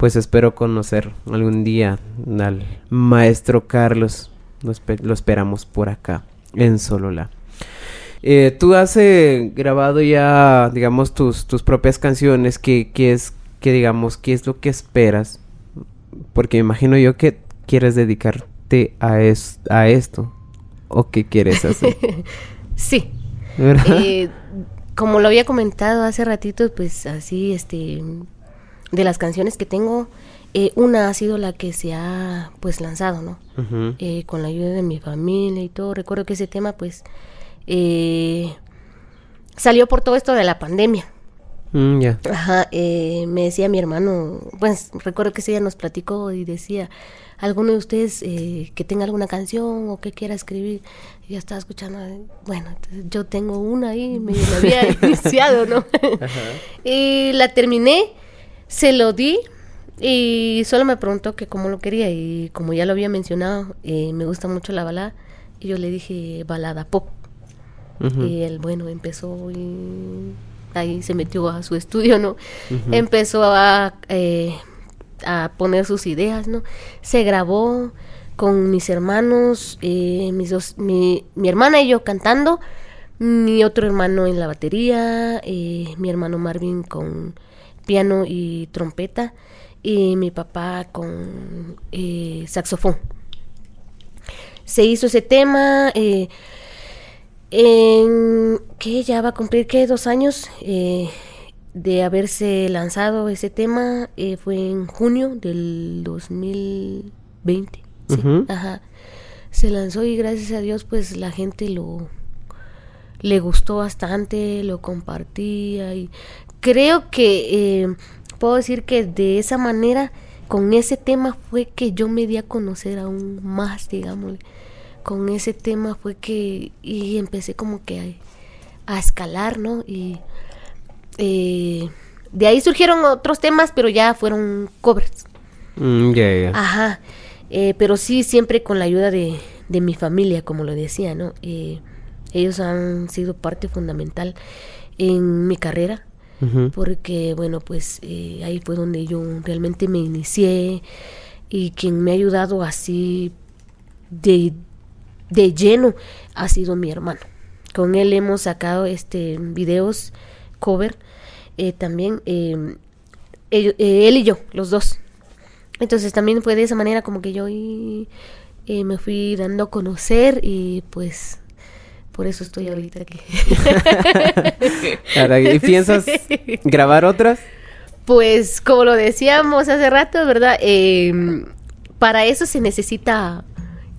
Pues espero conocer algún día al maestro Carlos, lo, espe- lo esperamos por acá en Solola. Eh, tú has eh, grabado ya, digamos, tus, tus propias canciones. ¿Qué, qué es, qué, digamos, qué es lo que esperas? Porque me imagino yo que quieres dedicarte a, es- a esto. ¿O qué quieres hacer? Sí. Eh, como lo había comentado hace ratito, pues así, este, de las canciones que tengo, eh, una ha sido la que se ha, pues, lanzado, ¿no? Eh, con la ayuda de mi familia y todo. Recuerdo que ese tema, pues, eh, salió por todo esto de la pandemia. Mm, ya. Ajá, eh, me decía mi hermano, pues recuerdo que ese día nos platicó y decía, ¿alguno de ustedes eh, que tenga alguna canción o que quiera escribir? Y yo estaba escuchando, eh, bueno, yo tengo una ahí, me la había iniciado, ¿no? y la terminé, se lo di y solo me preguntó que cómo lo quería y como ya lo había mencionado, eh, me gusta mucho la balada y yo le dije balada pop. Y él, bueno, empezó y ahí se metió a su estudio, ¿no? Empezó a, eh, a poner sus ideas, ¿no? Se grabó con mis hermanos, eh, mis dos, mi, mi hermana y yo cantando, mi otro hermano en la batería, eh, mi hermano Marvin con piano y trompeta, y mi papá con eh, saxofón. Se hizo ese tema, eh, en que ya va a cumplir que dos años eh, de haberse lanzado ese tema fue en junio del 2020 sí, Ujú. ajá se lanzó y gracias a Dios pues la gente lo le gustó bastante lo compartía y creo que eh, puedo decir que de esa manera con ese tema fue que yo me di a conocer aún más digamos con ese tema fue que y empecé como que a, a escalar, ¿no? Y eh, de ahí surgieron otros temas, pero ya fueron covers. Mm, ya. Ajá. Eh, pero sí, siempre con la ayuda de, de mi familia, como lo decía, ¿no? Eh, ellos han sido parte fundamental en mi carrera Porque bueno pues eh, ahí fue donde yo realmente me inicié y quien me ha ayudado así de, de lleno ha sido mi hermano. Con él hemos sacado este videos cover eh, también eh, él y yo los dos. Entonces también fue de esa manera como que yo me fui dando a conocer y pues por eso estoy ahorita aquí ¿Y piensas Sí. grabar otras? Pues como lo decíamos hace rato, ¿verdad? Eh, para eso se necesita,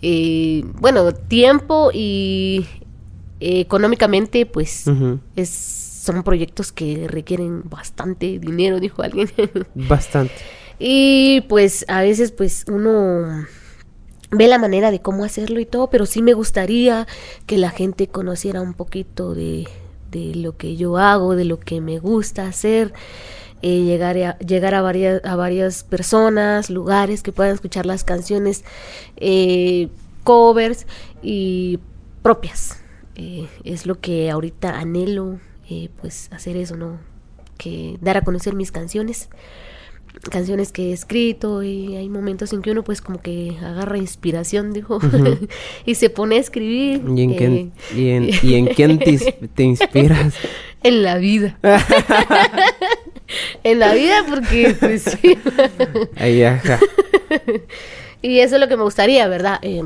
eh, bueno, tiempo y eh, económicamente, pues es, son proyectos que requieren bastante dinero, dijo alguien. Bastante. y pues a veces pues uno ve la manera de cómo hacerlo y todo, pero sí me gustaría que la gente conociera un poquito de, de lo que yo hago, de lo que me gusta hacer, eh, llegar, a, llegar a, varias, a varias personas, lugares que puedan escuchar las canciones, eh, covers y propias. Eh, es lo que ahorita anhelo, eh, pues hacer eso, ¿no? Que dar a conocer mis canciones canciones que he escrito y hay momentos en que uno pues como que agarra inspiración, dijo, y se pone a escribir. ¿Y en, eh, quién, y en, y en quién te, ins- te inspiras? en la vida. en la vida porque pues sí. Ahí, ajá. Y eso es lo que me gustaría, ¿verdad? Eh,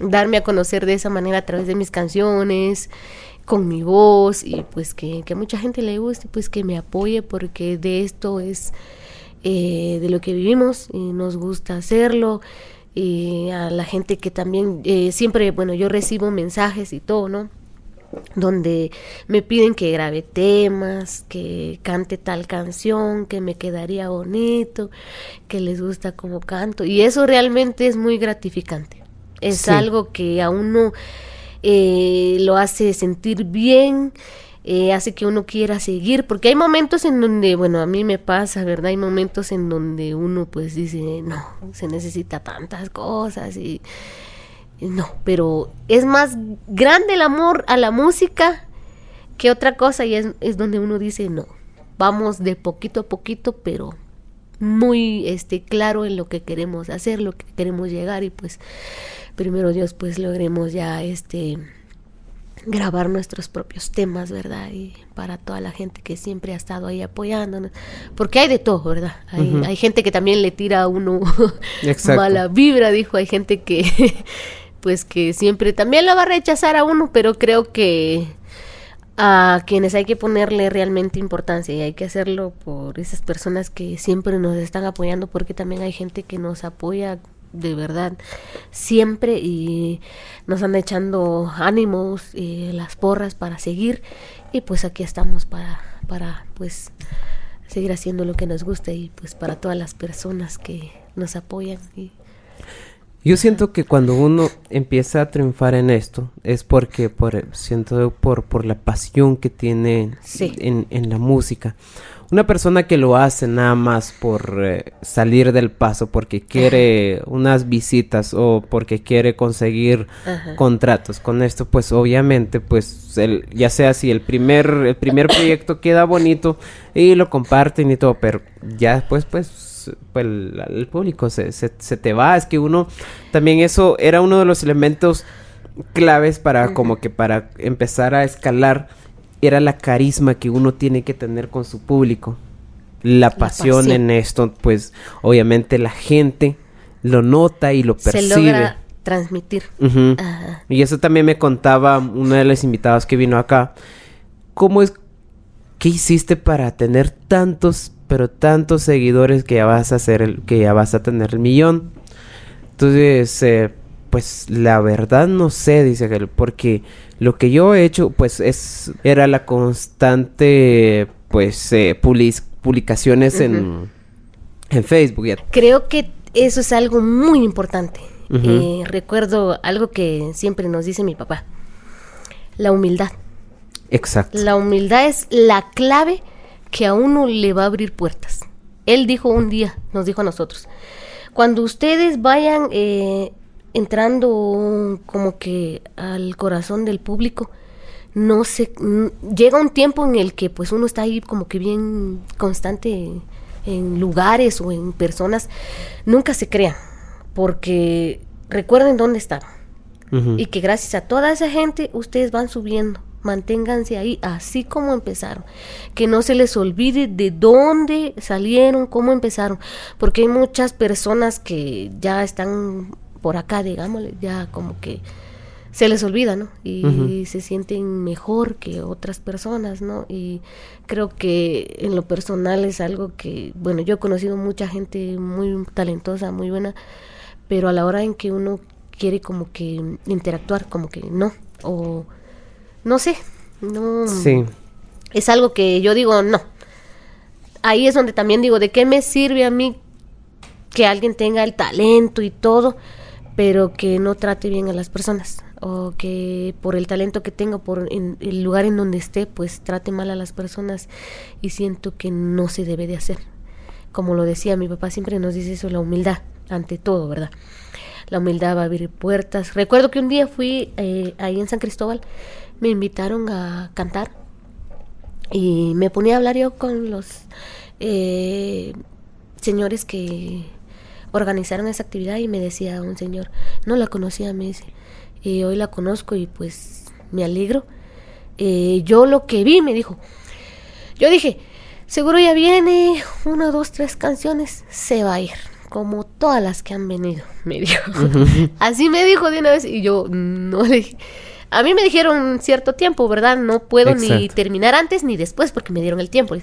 darme a conocer de esa manera a través de mis canciones, con mi voz y pues que, que a mucha gente le guste, pues que me apoye porque de esto es eh, de lo que vivimos y nos gusta hacerlo. Y a la gente que también eh, siempre, bueno, yo recibo mensajes y todo, ¿no? donde me piden que grabe temas, que cante tal canción, que me quedaría bonito, que les gusta como canto. Y eso realmente es muy gratificante. Es Sí. algo que a uno eh, lo hace sentir bien, eh, hace que uno quiera seguir, porque hay momentos en donde, bueno, a mí me pasa, ¿verdad? Hay momentos en donde uno pues dice, no, se necesita tantas cosas y no, pero es más grande el amor a la música que otra cosa y es, es donde uno dice, no, vamos de poquito a poquito, pero muy este claro en lo que queremos hacer, lo que queremos llegar y pues primero Dios pues logremos ya este grabar nuestros propios temas, ¿verdad? Y para toda la gente que siempre ha estado ahí apoyándonos, porque hay de todo, ¿verdad? Hay, hay gente que también le tira a uno mala vibra, dijo, hay gente que pues que siempre también lo va a rechazar a uno, pero creo que a quienes hay que ponerle realmente importancia y hay que hacerlo por esas personas que siempre nos están apoyando porque también hay gente que nos apoya de verdad siempre y nos anda echando ánimos y las porras para seguir y pues aquí estamos para para pues seguir haciendo lo que nos gusta y pues para todas las personas que nos apoyan y yo siento que cuando uno empieza a triunfar en esto es porque por siento por por la pasión que tiene en, en la música una persona que lo hace nada más por eh, salir del paso, porque quiere unas visitas o porque quiere conseguir contratos con esto, pues obviamente, pues el, ya sea si el primer, el primer proyecto queda bonito y lo comparten y todo, pero ya después, pues, pues el, público se, se, se, te va. Es que uno, también eso era uno de los elementos claves para como que para empezar a escalar era la carisma que uno tiene que tener con su público. La, pasión, en esto, pues obviamente la gente lo nota y lo percibe. Se logra transmitir. Y eso también me contaba una de las invitadas que vino acá. ¿Cómo es? ¿Qué hiciste para tener tantos, pero tantos seguidores que ya vas a hacer el, que ya vas a tener el millón? Entonces, eh, pues la verdad no sé, dice él, porque lo que yo he hecho, pues, es era la constante, pues, eh, publicaciones en, en Facebook. Creo que eso es algo muy importante. Eh, recuerdo algo que siempre nos dice mi papá, la humildad. Exacto. La humildad es la clave que a uno le va a abrir puertas. Él dijo un día, nos dijo a nosotros, cuando ustedes vayan eh, entrando como que al corazón del público, no se llega un tiempo en el que pues uno está ahí como que bien constante en lugares o en personas, nunca se crea, porque recuerden dónde están y que gracias a toda esa gente ustedes van subiendo. Manténganse ahí así como empezaron. Que no se les olvide de dónde salieron, cómo empezaron. Porque hay muchas personas que ya están por acá, digámosle, ya como que se les olvida, ¿no? Y se sienten mejor que otras personas, ¿no? Y creo que en lo personal es algo que, bueno, yo he conocido mucha gente muy talentosa, muy buena, pero a la hora en que uno quiere como que interactuar, como que no, o no sé, no. Sí. Es algo que yo digo, no. Ahí es donde también digo, ¿de qué me sirve a mí que alguien tenga el talento y todo? Pero que no trate bien a las personas o que por el talento que tengo, por el lugar en donde esté, pues trate mal a las personas y siento que no se debe de hacer. Como lo decía mi papá, siempre nos dice eso, la humildad, ante todo, ¿verdad? La humildad va a abrir puertas. Recuerdo que un día fui eh, ahí en San Cristóbal, me invitaron a cantar y me ponía a hablar yo con los eh, señores que organizaron esa actividad y me decía un señor, no la conocía, me dice, y hoy la conozco y pues me alegro. Eh, yo lo que vi, me dijo, yo dije, seguro ya viene, una, dos, tres canciones, se va a ir, como todas las que han venido, me dijo. Así me dijo de una vez y yo no le dije a mí me dijeron cierto tiempo, ¿verdad? No puedo ni terminar antes ni después porque me dieron el tiempo.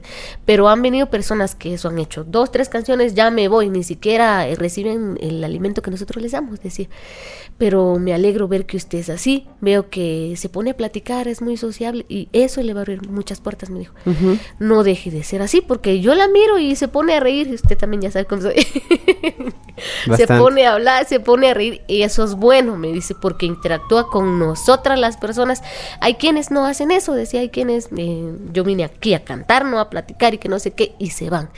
Pero han venido personas que eso han hecho. Dos, tres canciones, ya me voy, ni siquiera eh, reciben el alimento que nosotros les damos, decir. Pero me alegro ver que usted es así. Veo que se pone a platicar, es muy sociable y eso le va a abrir muchas puertas, me dijo. No deje de ser así porque yo la miro y se pone a reír. Y usted también ya sabe cómo soy. se pone a hablar, se pone a reír y eso es bueno, me dice, porque interactúa con nosotras a las personas. Hay quienes no hacen eso, decía, hay quienes, eh, yo vine aquí a cantar, no a platicar y que no sé qué, y se van.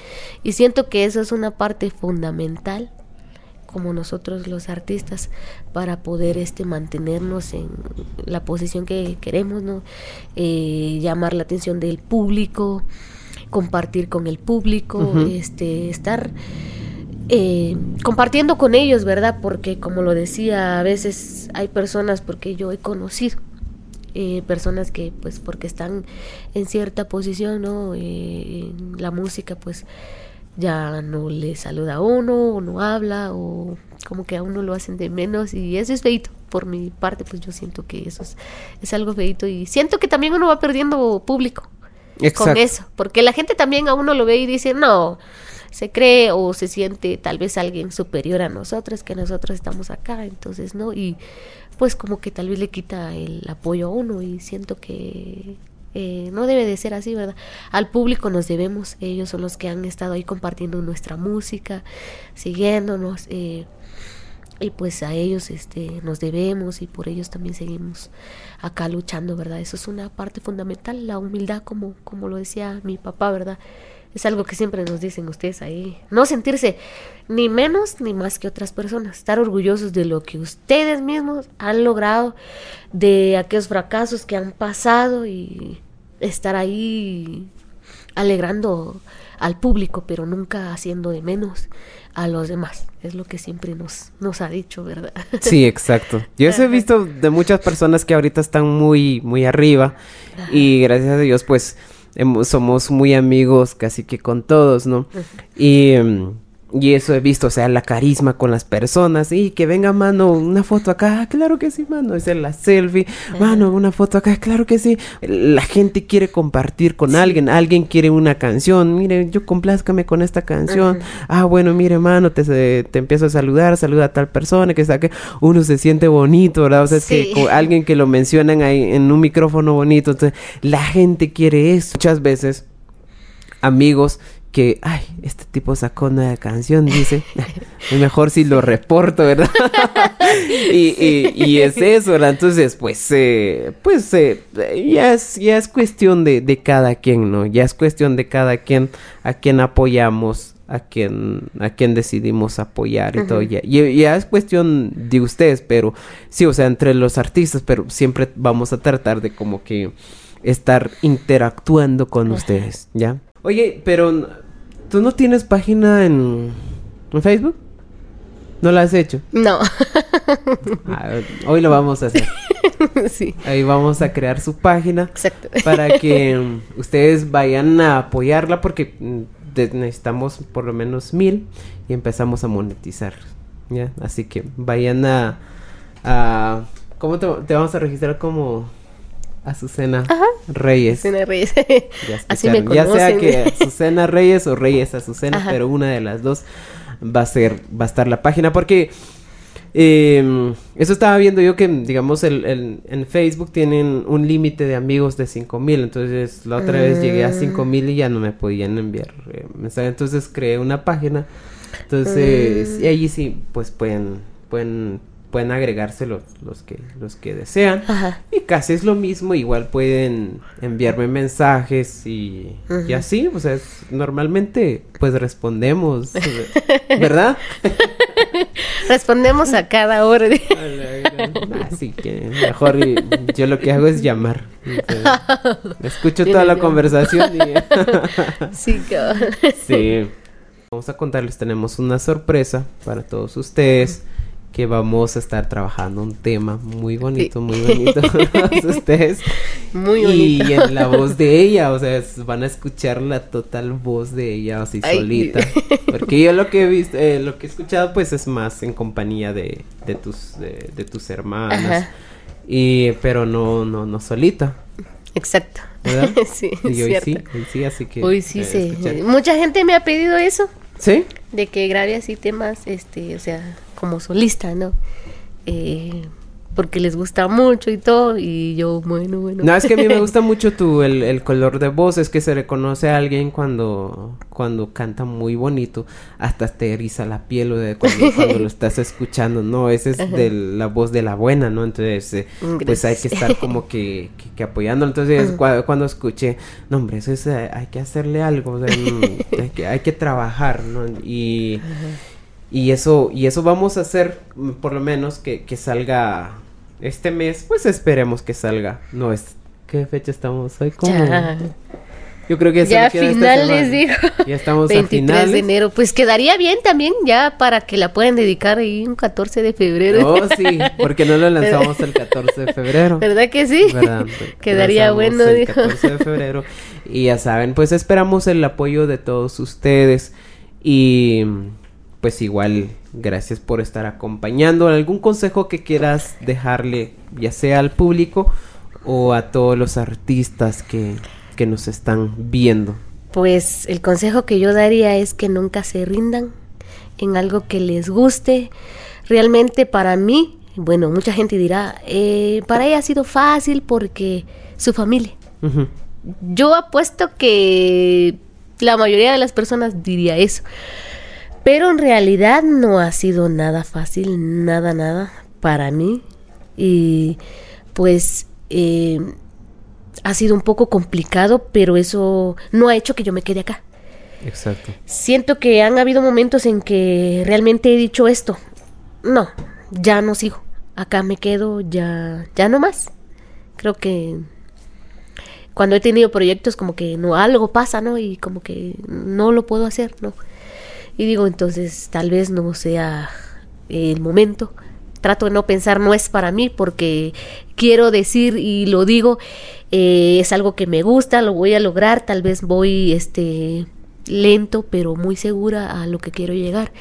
Y siento que eso es una parte fundamental como nosotros los artistas para poder este mantenernos en la posición que queremos no eh, llamar la atención del público compartir con el público este estar eh, compartiendo con ellos, ¿verdad? Porque como lo decía, a veces hay personas, porque yo he conocido eh, personas que pues porque están en cierta posición, ¿no? Eh, en la música pues ya no le saluda a uno o no habla o como que a uno lo hacen de menos y eso es feito. Por mi parte pues yo siento que eso es, es algo feito y siento que también uno va perdiendo público con eso, porque la gente también a uno lo ve y dice, no, se cree o se siente tal vez alguien superior a nosotros, que nosotros estamos acá, entonces, ¿no? Y pues como que tal vez le quita el apoyo a uno y siento que eh, no debe de ser así, ¿verdad? Al público nos debemos, ellos son los que han estado ahí compartiendo nuestra música, siguiéndonos, eh, y pues a ellos este, nos debemos y por ellos también seguimos acá luchando, ¿verdad? Eso es una parte fundamental, la humildad, como, como lo decía mi papá, ¿verdad? Es algo que siempre nos dicen ustedes ahí. No sentirse ni menos ni más que otras personas. Estar orgullosos de lo que ustedes mismos han logrado, de aquellos fracasos que han pasado y estar ahí alegrando al público, pero nunca haciendo de menos a los demás. Es lo que siempre nos, nos ha dicho, ¿verdad? Sí, exacto. Yo he visto de muchas personas que ahorita están muy, muy arriba y gracias a Dios, pues somos muy amigos casi que con todos, ¿no? Y... Y eso he visto, o sea, la carisma con las personas. Y que venga, mano, una foto acá. Claro que sí, mano. Es la selfie. Mano, una foto acá. Claro que sí. La gente quiere compartir con alguien. Alguien quiere una canción. Mire, yo complázcame con esta canción. Ah, bueno, mire, mano, te, te empiezo a saludar. Saluda a tal persona que está que Uno se siente bonito, ¿verdad? O sea, es que alguien que lo mencionan ahí en un micrófono bonito. Entonces, la gente quiere eso. Muchas veces, amigos que, ay, este tipo sacó una canción, dice, mejor si lo reporto, ¿verdad? y, y, es eso, ¿verdad? Entonces, pues, eh, pues, eh, ya, es, ya es cuestión de, de, cada quien, ¿no? Ya es cuestión de cada quien a quien apoyamos, a quien, a quien decidimos apoyar y todo. Ya, ya es cuestión de ustedes, pero sí, o sea, entre los artistas, pero siempre vamos a tratar de como que estar interactuando con ustedes, ¿ya? Oye, pero ¿tú no tienes página en, en Facebook? ¿No la has hecho? No. Ah, hoy lo vamos a hacer. Sí. Ahí vamos a crear su página. Exacto. Para que um, ustedes vayan a apoyarla porque mm, necesitamos por lo menos mil y empezamos a monetizar. ¿Ya? Así que vayan a... a ¿Cómo te vamos a registrar como Azucena Reyes. Azucena Reyes. Ya, Así me ya sea que Azucena Reyes o Reyes Azucena, pero una de las dos va a ser, va a estar la página porque em, eso estaba viendo yo que, digamos, el, en Facebook tienen un límite de amigos de cinco mil. Entonces, la otra vez llegué a cinco mil y ya no me podían enviar eh, mensajes. Entonces, creé una página. Entonces, y allí sí, pues pueden, pueden pueden agregarse los, los que los que desean. Y casi es lo mismo igual pueden enviarme mensajes y, y así o sea normalmente pues respondemos verdad respondemos a cada hora así que mejor yo lo que hago es llamar. Escucho toda la conversación y sí sí. Vamos a contarles tenemos una sorpresa para todos ustedes que vamos a estar trabajando un tema muy bonito, muy bonito ustedes. Muy bonito. Y en la voz de ella, o sea, van a escuchar la total voz de ella así solita. Porque yo lo que he visto, eh, lo que he escuchado pues es más en compañía de, de tus de, tus hermanas. Y pero no no no solita. Exacto. ¿Verdad? sí, y hoy sí, hoy sí, así que Hoy sí, sí. Mucha gente me ha pedido eso. ¿Sí? De que grabe así temas este, o sea, como solista, ¿no? Eh, porque les gusta mucho y todo. Y yo, bueno, bueno. No, es que a mí me gusta mucho tu, el, el color de voz. Es que se reconoce a alguien cuando, cuando canta muy bonito. Hasta te eriza la piel o de cuando, cuando lo estás escuchando. No, esa es de la voz de la buena, ¿no? Entonces, eh, pues hay que estar como que, que, que apoyando. Entonces, cua- cuando escuché, no, hombre, eso es, eh, hay que hacerle algo. o sea, mm, hay, que, hay que trabajar, ¿no? Y... Y eso, y eso vamos a hacer, mm, por lo menos, que, que salga este mes. Pues esperemos que salga. No es. ¿Qué fecha estamos hoy? ¿Cómo? Ya, Yo creo que ya finales, dijo. Ya estamos a 23 finales. de enero. Pues quedaría bien también ya para que la puedan dedicar ahí un 14 de febrero. Oh, sí, porque no lo lanzamos el 14 de febrero. ¿Verdad que sí? ¿verdad? Quedaría bueno, el dijo. 14 de febrero. Y ya saben, pues esperamos el apoyo de todos ustedes. Y pues igual, gracias por estar acompañando. ¿Algún consejo que quieras dejarle, ya sea al público o a todos los artistas que, que nos están viendo? Pues el consejo que yo daría es que nunca se rindan en algo que les guste. Realmente para mí, bueno, mucha gente dirá, eh, para ella ha sido fácil porque su familia. Yo apuesto que la mayoría de las personas diría eso. Pero en realidad no ha sido nada fácil, nada, nada para mí. Y pues eh, ha sido un poco complicado, pero eso no ha hecho que yo me quede acá. Exacto. Siento que han habido momentos en que realmente he dicho esto. No, ya no sigo. Acá me quedo, ya, ya no más. Creo que cuando he tenido proyectos como que no algo pasa, ¿no? Y como que no lo puedo hacer, ¿no? Y digo, entonces tal vez no sea el momento. Trato de no pensar no es para mí porque quiero decir y lo digo, eh, es algo que me gusta, lo voy a lograr, tal vez voy este lento pero muy segura a lo que quiero llegar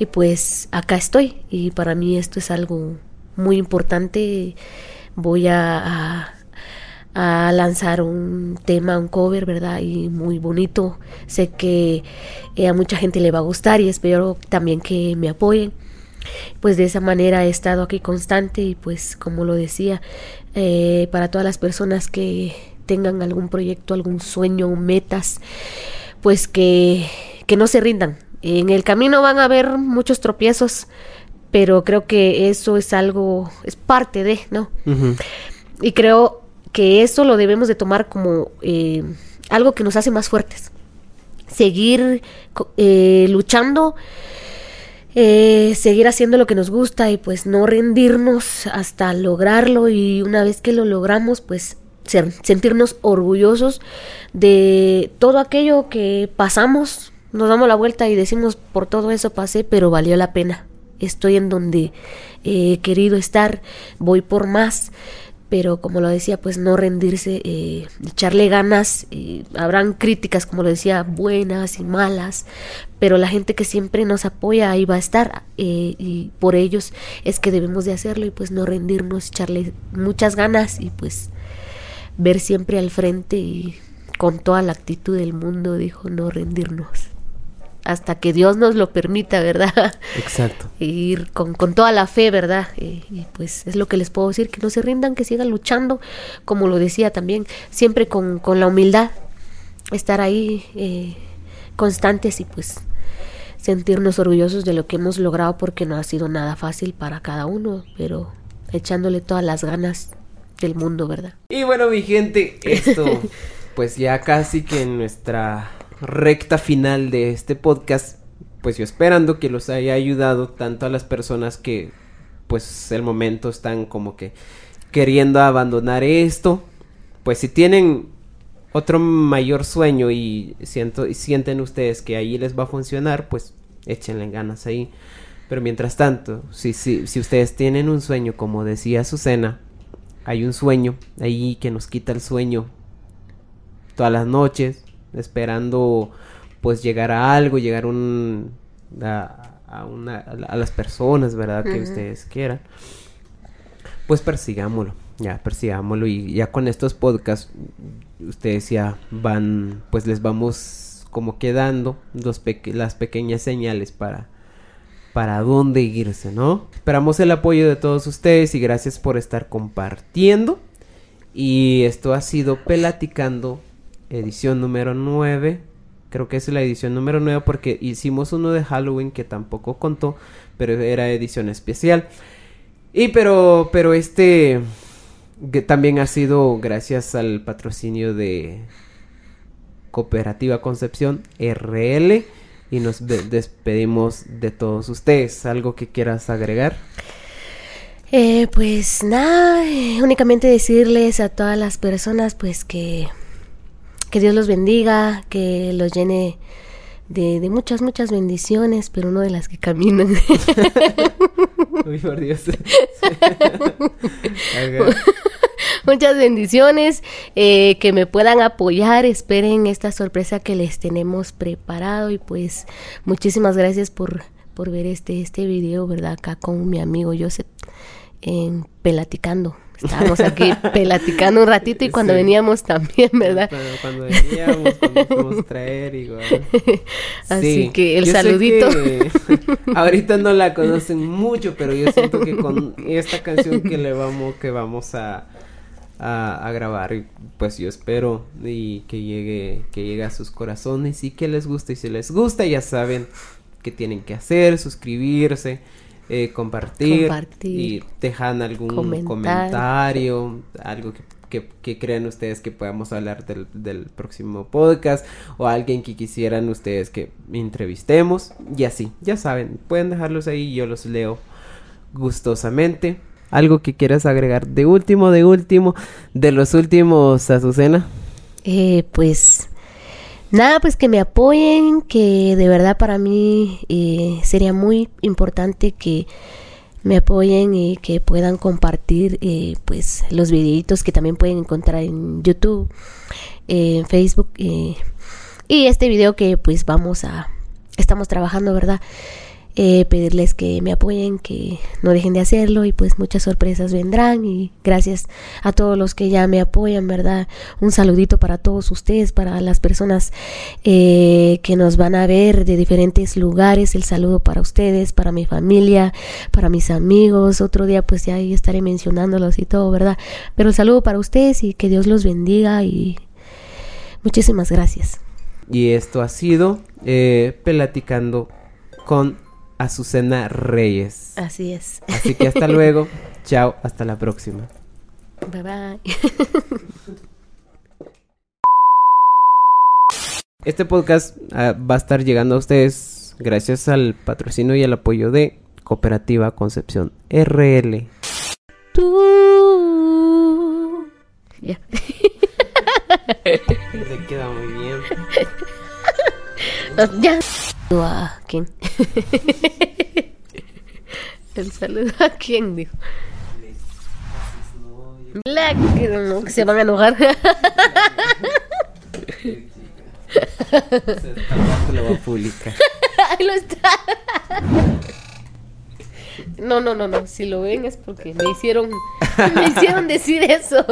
y pues acá estoy y para mí esto es algo muy importante voy a, a, a lanzar un tema, un cover, ¿verdad? Y muy bonito. Sé que eh, a mucha gente le va a gustar y espero también que me apoyen. Pues de esa manera he estado aquí constante y pues como lo decía, eh, para todas las personas que tengan algún proyecto, algún sueño, metas, pues que, que no se rindan. En el camino van a haber muchos tropiezos, pero creo que eso es algo, es parte de, ¿no? Y creo que eso lo debemos de tomar como eh, algo que nos hace más fuertes. Seguir eh, luchando, eh, seguir haciendo lo que nos gusta y pues no rendirnos hasta lograrlo y una vez que lo logramos pues ser- sentirnos orgullosos de todo aquello que pasamos, nos damos la vuelta y decimos por todo eso pasé pero valió la pena. Estoy en donde he querido estar, voy por más pero como lo decía, pues no rendirse, eh, echarle ganas. eh, habrán críticas, como lo decía, buenas y malas, pero la gente que siempre nos apoya ahí va a estar eh, y por ellos es que debemos de hacerlo y pues no rendirnos, echarle muchas ganas y pues ver siempre al frente y con toda la actitud del mundo, dijo, no rendirnos. Hasta que Dios nos lo permita, ¿verdad? Exacto. e ir con, con toda la fe, ¿verdad? Y, y, pues es lo que les puedo decir, que no se rindan, que sigan luchando, como lo decía también, siempre con, con la humildad, estar ahí eh, constantes y pues sentirnos orgullosos de lo que hemos logrado porque no ha sido nada fácil para cada uno, pero echándole todas las ganas del mundo, ¿verdad? Y bueno, mi gente, esto, pues ya casi que en nuestra recta final de este podcast, pues yo esperando que los haya ayudado tanto a las personas que, pues el momento están como que queriendo abandonar esto, pues si tienen otro mayor sueño y, siento, y sienten ustedes que ahí les va a funcionar, pues échenle ganas ahí. Pero mientras tanto, si, si, si ustedes tienen un sueño, como decía Azucena, hay un sueño ahí que nos quita el sueño todas las noches, esperando pues llegar a algo, llegar un, a, a una, a las personas, ¿verdad? Que ustedes quieran. Pues persigámoslo, ya, persigámoslo y ya con estos podcasts ustedes ya van, pues les vamos como quedando los peque- las pequeñas señales para para dónde irse, ¿no? Esperamos el apoyo de todos ustedes y gracias por estar compartiendo. Y esto ha sido Pelaticando, edición número 9. Creo que es la edición número 9 porque hicimos uno de Halloween que tampoco contó, pero era edición especial. Y pero, pero este que también ha sido gracias al patrocinio de Cooperativa Concepción RL y nos despedimos de todos ustedes. ¿Algo que quieras agregar? Eh, pues nada, eh, únicamente decirles a todas las personas pues que, que Dios los bendiga, que los llene de, muchas, muchas bendiciones, pero no de las que caminan. Uy, por Dios. muchas bendiciones, eh, que me puedan apoyar, esperen esta sorpresa que les tenemos preparado y pues muchísimas gracias por, por ver este, este video, ¿verdad? Acá con mi amigo Joseph en Pelaticando. Estábamos aquí pelaticando un ratito y cuando veníamos también, ¿verdad? Cuando, veníamos, cuando fuimos a traer, igual. Así que el saludito. ahorita no la conocen mucho, pero yo siento que con esta canción que le vamos, que vamos a, a, grabar, pues yo espero y que llegue, que llegue a sus corazones y que les guste. Y si les gusta, ya saben qué tienen que hacer, suscribirse eh, compartir, y dejan algún comentario, algo que, que, crean ustedes que podamos hablar del, del, próximo podcast o alguien que quisieran ustedes que entrevistemos y así, ya saben, pueden dejarlos ahí, yo los leo gustosamente. ¿Algo que quieras agregar de último, de último, de los últimos, Azucena? Eh, pues Nada, pues que me apoyen, que de verdad para mí eh, sería muy importante que me apoyen y que puedan compartir eh, pues los videitos que también pueden encontrar en YouTube, en Facebook y este video que pues vamos a, estamos trabajando, ¿verdad? Eh, pedirles que me apoyen, que no dejen de hacerlo y pues muchas sorpresas vendrán y gracias a todos los que ya me apoyan, ¿verdad? Un saludito para todos ustedes, para las personas eh, que nos van a ver de diferentes lugares, el saludo para ustedes, para mi familia, para mis amigos, otro día pues ya ahí estaré mencionándolos y todo, ¿verdad? Pero el saludo para ustedes y que Dios los bendiga y muchísimas gracias. Y esto ha sido eh, Pelaticando con Azucena Reyes. Así es. Así que hasta luego. Chao, hasta la próxima. Bye bye. Este podcast ah, va a estar llegando a ustedes gracias al patrocinio y al apoyo de Cooperativa Concepción RL. Tú. Ya. Se queda muy bien. Ya. ¿A quién? El saludo a quién, dijo. Black, no, que se van a enojar. lo va a publicar. Ahí lo está. No, no, no, no. Si lo ven es porque me hicieron, me hicieron decir eso.